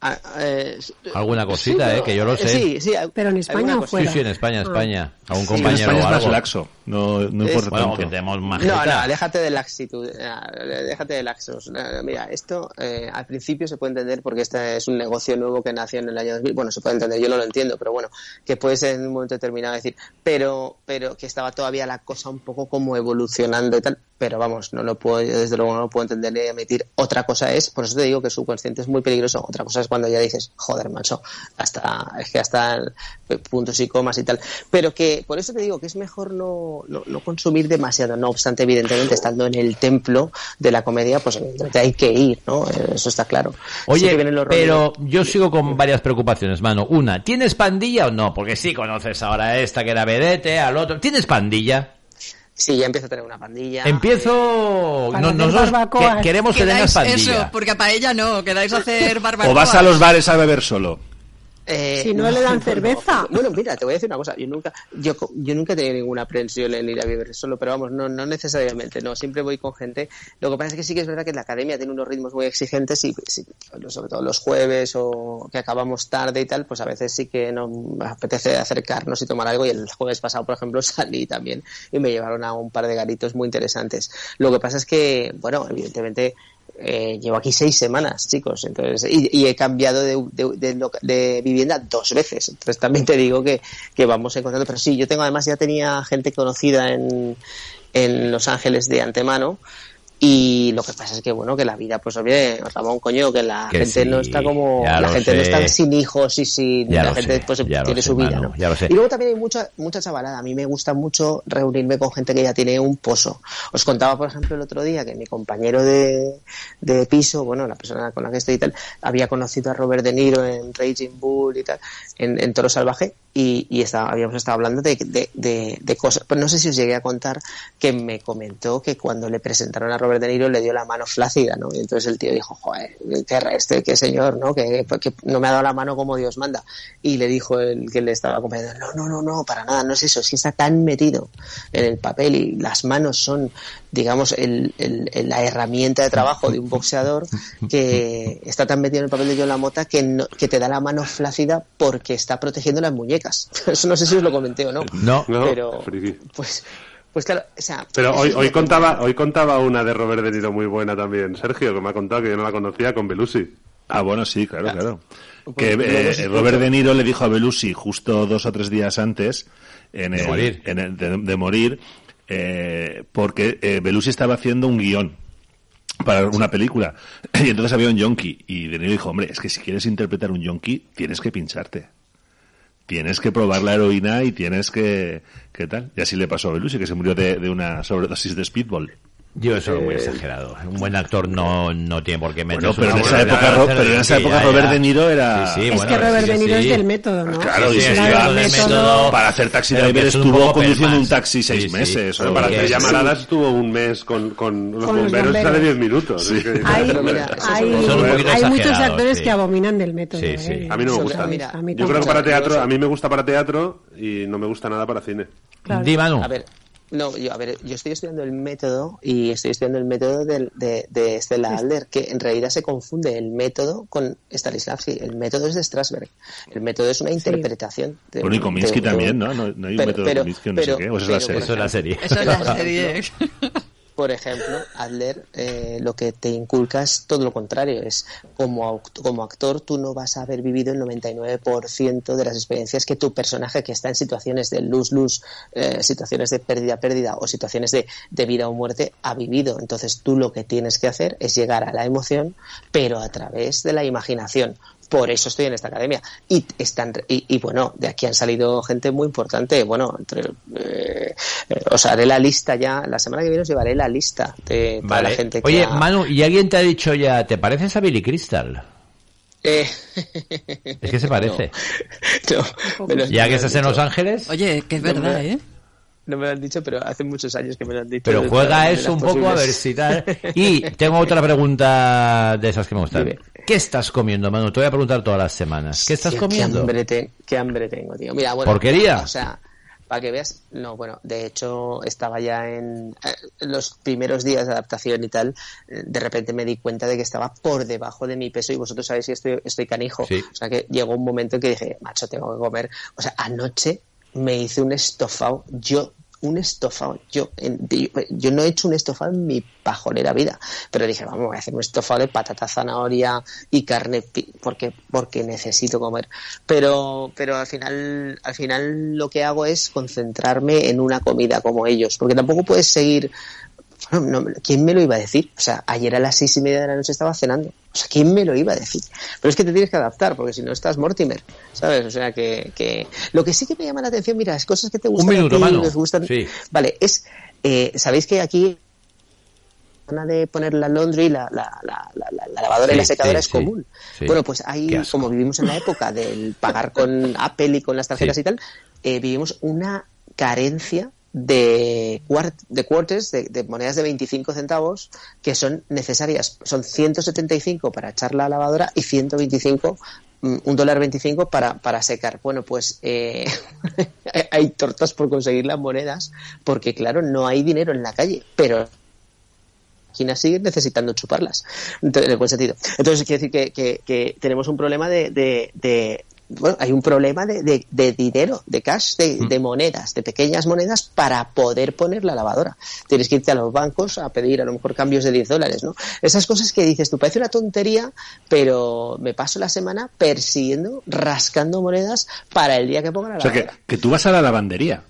Ah, eh, Alguna cosita, sí, eh, que yo lo eh, sé. Sí, sí. Pero en España o Sí, fuera. sí, en España, España. A un Sí, compañero en España es o más algo. laxo, no, no Es- importa Bueno, tanto. que tenemos más No, no, déjate de laxitud, eh, déjate de laxos. Eh, Mira, esto eh, al principio se puede entender porque este es un negocio nuevo que nació en el año 2000. Bueno, se puede entender, yo no lo entiendo, pero bueno, que puede ser en un momento determinado decir, pero, pero que estaba todavía la cosa un poco como evolucionando y tal. Pero vamos, no lo puedo, yo desde luego no lo puedo entender ni emitir. Otra cosa es, por eso te digo que el subconsciente es muy peligroso. Otra cosa es cuando ya dices, joder, macho, hasta, es que hasta el- puntos y comas y tal. Pero que, por eso te digo que es mejor no, no, no consumir demasiado. No obstante, evidentemente, estando en el templo de la comedia, pues evidentemente hay que ir, ¿no? Eh, Eso está claro. Oye, pero yo sigo con varias preocupaciones, mano. Una, ¿tienes pandilla o no? Porque sí conoces ahora a esta que era vedete, al otro. ¿Tienes pandilla? Sí, ya empiezo a tener una pandilla. Empiezo... Para no- nosotros que- queremos que tengas pandilla. eso, porque a paella no, quedáis a hacer barbacoa. [laughs] O vas a los bares a beber solo. Eh, Si no le dan [laughs] cerveza. no. Bueno, mira, te voy a decir una cosa. Yo nunca, yo, yo nunca he tenido ninguna aprensión en ir a beber solo, pero vamos, no, no necesariamente, no. Siempre voy con gente. Lo que pasa es que sí que es verdad que la academia tiene unos ritmos muy exigentes y, sí, sobre todo los jueves o que acabamos tarde y tal, pues a veces sí que nos apetece acercarnos y tomar algo. Y el jueves pasado, por ejemplo, [laughs] salí también y me llevaron a un par de garitos muy interesantes. Lo que pasa es que, bueno, evidentemente, eh, llevo aquí seis semanas, chicos, entonces y, y he cambiado de, de- de vivienda dos veces. Entonces también te digo que, que vamos encontrando. Pero sí, yo tengo además ya tenía gente conocida en, en Los Ángeles de antemano. Y lo que pasa es que, bueno, que la vida, pues, oye, Ramón, coño, que la Que gente no está como, la gente no está sin hijos y sin, Ya la gente sé, pues tiene sé, su vida, ¿no? ya lo sé. Y luego también hay mucha, mucha chavalada. A mí me gusta mucho reunirme con gente que ya tiene un pozo. Os contaba, por ejemplo, el otro día que mi compañero de, de piso, bueno, la persona con la que estoy y tal, había conocido a Robert De Niro en Raging Bull y tal, en, en Toro Salvaje, y, y estaba, habíamos estado hablando de, de, de, de cosas. Pero no sé si os llegué a contar que me comentó que cuando le presentaron a Robert De Niro le dio la mano flácida, ¿no? Y entonces el tío dijo, joder, qué, este, qué señor, ¿no? Que, que no me ha dado la mano como Dios manda. Y le dijo el que le estaba acompañando, no, no, no, no, para nada, no es eso, es que está tan metido en el papel y las manos son, digamos, el, el- el- la herramienta de trabajo de un boxeador que está tan metido en el papel de John Lamota que, no- que te da la mano flácida porque está protegiendo las muñecas. [laughs] Eso no sé si os lo comenté o no. No. pero, friki. pues, pues claro, o sea, Pero hoy, hoy contaba hoy contaba una de Robert De Niro muy buena también, Sergio, que me ha contado que yo no la conocía con Belusi. Ah, bueno, sí, claro, claro. Pues, Que eh, Robert. De Niro le dijo a Belushi justo dos o tres días antes en De el- morir. en el- de, de morir, eh, porque eh, Belushi estaba haciendo un guion para una película [clears throat] y entonces había un yonki y De Niro dijo, hombre, es que si quieres interpretar un yonki tienes que pincharte. Tienes que probar la heroína y tienes que... ¿Qué tal? Y así le pasó a Belushi, que se murió de, de una sobredosis de speedball. Yo eso es muy Eh, exagerado. Un buen actor no, no tiene por qué meterse Bueno, pero en esa época, vida, Ro- hacer- pero en esa sí, época ya, Robert ya. De Niro era... Sí, sí, es bueno, que Robert sí, De Niro sí. es del método, ¿no? Claro, sí, iba- del método- para hacer taxi driver estuvo conduciendo un taxi seis Sí, sí. meses. Para hacer es- llamaradas estuvo un mes con, con los Con los bomberos de bomberos. 10 minutos. Hay, [laughs] hay, muchos actores que abominan del método. ¿eh? A mí no me gusta. mira, a mí Yo creo que para teatro, a mí me gusta para teatro y no me gusta nada para cine. Claro. Di, Manu. A ver, no, yo, a ver, yo estoy estudiando el método y estoy estudiando el método del- de, de Stella Adler, que en realidad se confunde el método con Stanislavski. El método es de Strasberg. El método es una interpretación. De, Bueno, y Kominsky de- de- también, ¿no? No, no hay un pero- método pero- Kominsky, no sé qué. O esa es la serie. Eso es la serie. Eso es la serie. [laughs] por ejemplo, Adler eh, lo que te inculca es todo lo contrario. Es como, como actor tú no vas a haber vivido el 99% de las experiencias que tu personaje que está en situaciones de luz-luz, eh, situaciones de pérdida-pérdida o situaciones de, de vida o muerte ha vivido. Entonces tú lo que tienes que hacer es llegar a la emoción, pero a través de la imaginación. Por eso estoy en esta academia. Y, están, y, y bueno, de aquí han salido gente muy importante. Bueno, entre, eh, eh, os haré la lista ya. La semana que viene os llevaré la lista de toda Vale. la gente que Oye, ha- Manu, ¿y alguien te ha dicho ya, ¿te pareces a Billy Crystal? Eh, Es que se [laughs] parece. [laughs] no, Ya que estás en. Los Ángeles. Oye, que es verdad, ¿eh? No me lo han dicho, pero hace muchos años que me lo han dicho. Pero juega eso un poco a ver si tal. [laughs] Y tengo otra pregunta de esas que me gustan. ¿Qué estás comiendo, Manu? Te voy a preguntar todas las semanas. ¿Qué estás Qué- comiendo? Qué hambre, te- qué hambre tengo, tío. Mira, bueno, ¿Porquería? O sea, para que veas, no, bueno, de hecho estaba ya en, eh, los primeros días de adaptación y tal, eh, de repente me di cuenta de que estaba por debajo de mi peso y vosotros sabéis que estoy, estoy canijo. Sí. O sea que llegó un momento en que dije, macho, tengo que comer. O sea, anoche me hice un estofado, yo un estofado. Yo, yo, yo no he hecho un estofado en mi pajonera vida, pero dije, vamos, voy a hacer un estofado de patata, zanahoria y carne porque porque necesito comer. Pero pero al final al final lo que hago es concentrarme en una comida como ellos, porque tampoco puedes seguir bueno, [laughs] no, ¿quién me lo iba a decir? O sea, ayer a las seis y media de la noche estaba cenando. O sea, ¿quién me lo iba a decir? Pero es que te tienes que adaptar, porque si no estás Mortimer, ¿sabes? O sea, que, que... Lo que sí que me llama la atención, mira, es cosas que te gustan minuto, a ti, les gustan... Sí. Vale, es... eh, ¿Sabéis que aquí la zona de poner la laundry, la, la, la, la- la- la lavadora y la secadora sí, es común? Sí. Bueno, pues ahí, como vivimos en la época del pagar con [laughs] Apple y con las tarjetas y tal, eh, vivimos una carencia de, cuart de de, monedas de 25 centavos, que son necesarias. Son 175 para echar la lavadora y 125, mm, un dólar 25 para, para secar. Bueno, pues eh, [laughs] hay tortas por conseguir las monedas, porque claro, no hay dinero en la calle, pero máquinas siguen necesitando chuparlas, Ent- en buen sentido. Entonces, quiere decir que, que- que tenemos un problema de- de- bueno, hay un problema de, de- de dinero, de cash, de, de monedas, de pequeñas monedas para poder poner la lavadora. Tienes que irte a los bancos a pedir a lo mejor cambios de 10 dólares, ¿no? Esas cosas que dices, tú parece una tontería, pero me paso la semana persiguiendo, rascando monedas para el día que ponga la O sea, lavadora. que, que tú vas a la lavandería.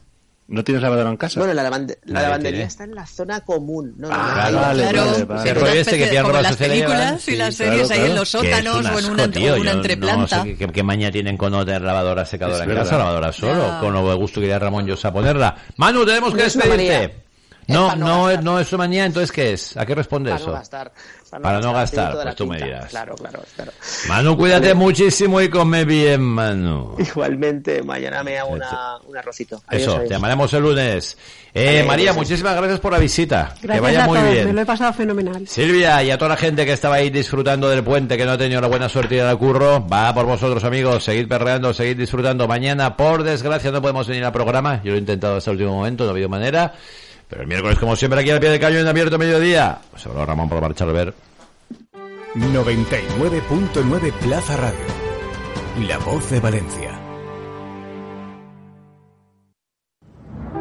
¿No tienes lavadora en casa? Bueno, la, lavande- la lavandería tiene. está en la zona común. No, no, no, Ah, ahí- vale, Claro, vale, vale. Rollo este que como las películas y las claro, series ahí en claro. los Que es sótanos un o en una, asco, tío. una Yo entreplanta. No sé qué, qué maña tienen con no tener lavadora secadora Es en verdad. casa, lavadora solo, Ya. con lo de gusto que iría Ramón Llosa a ponerla. Manu, tenemos que No despedirte. No, no no, no es su manía, entonces ¿qué es? ¿A qué responde para eso? no gastar. Para no gastar, toda la pues tú me dirás. Claro, claro, claro. Manu, cuídate muchísimo y come bien, Manu. [laughs] Igualmente, mañana me hago una, un arrocito. Adiós, Eso, adiós. te llamaremos el lunes. Eh, Adiós, María, adiós. muchísimas gracias por la visita. que Gracias vaya a muy todos, bien. me lo he pasado fenomenal. Silvia y a toda la gente que estaba ahí disfrutando del puente, que no ha tenido la buena suerte de ir al curro, va por vosotros amigos, seguid perreando, seguid disfrutando. Mañana, por desgracia, no podemos venir al programa, yo lo he intentado hasta el último momento, no ha habido manera, pero el miércoles, como siempre, aquí al pie de caño en abierto a mediodía. Solo Ramón por marchar a ver. 99.9 Plaza Radio. La voz de Valencia.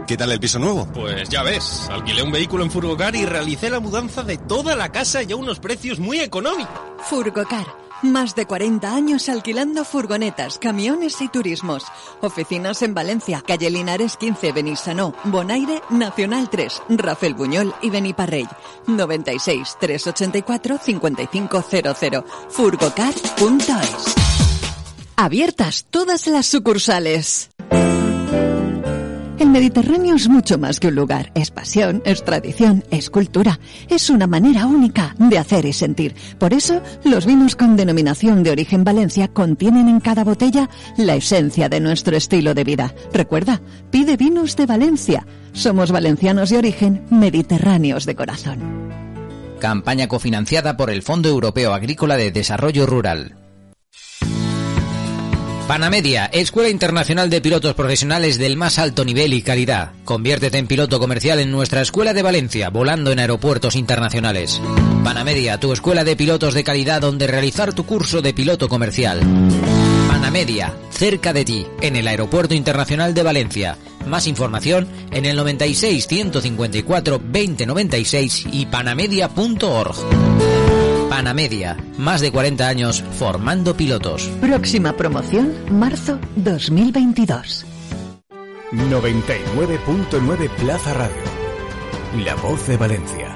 ¿Qué tal el piso nuevo? Pues ya ves, alquilé un vehículo en Furgocar y realicé la mudanza de toda la casa y a unos precios muy económicos. Furgocar. Más de 40 años alquilando furgonetas, camiones y turismos. Oficinas en Valencia, calle Linares 15, Benissanó, Bonaire, Nacional 3, Rafael Buñol y Beniparrell. 96 384 5500. Furgocar.es. Abiertas todas las sucursales. El Mediterráneo es mucho más que un lugar, es pasión, es tradición, es cultura, es una manera única de hacer y sentir. Por eso, los vinos con denominación de origen Valencia contienen en cada botella la esencia de nuestro estilo de vida. Recuerda, pide vinos de Valencia. Somos valencianos de origen, mediterráneos de corazón. Campaña cofinanciada por el Fondo Europeo Agrícola de Desarrollo Rural. Panamedia, Escuela Internacional de Pilotos Profesionales del más alto nivel y calidad. Conviértete en piloto comercial en nuestra Escuela de Valencia, volando en aeropuertos internacionales. Panamedia, tu escuela de pilotos de calidad donde realizar tu curso de piloto comercial. Panamedia, cerca de ti, en el Aeropuerto Internacional de Valencia. Más información en el 96 154 2096 y panamedia.org. Panamedia, más de 40 años formando pilotos. Próxima promoción, marzo 2022. 99.9 Plaza Radio. La voz de Valencia.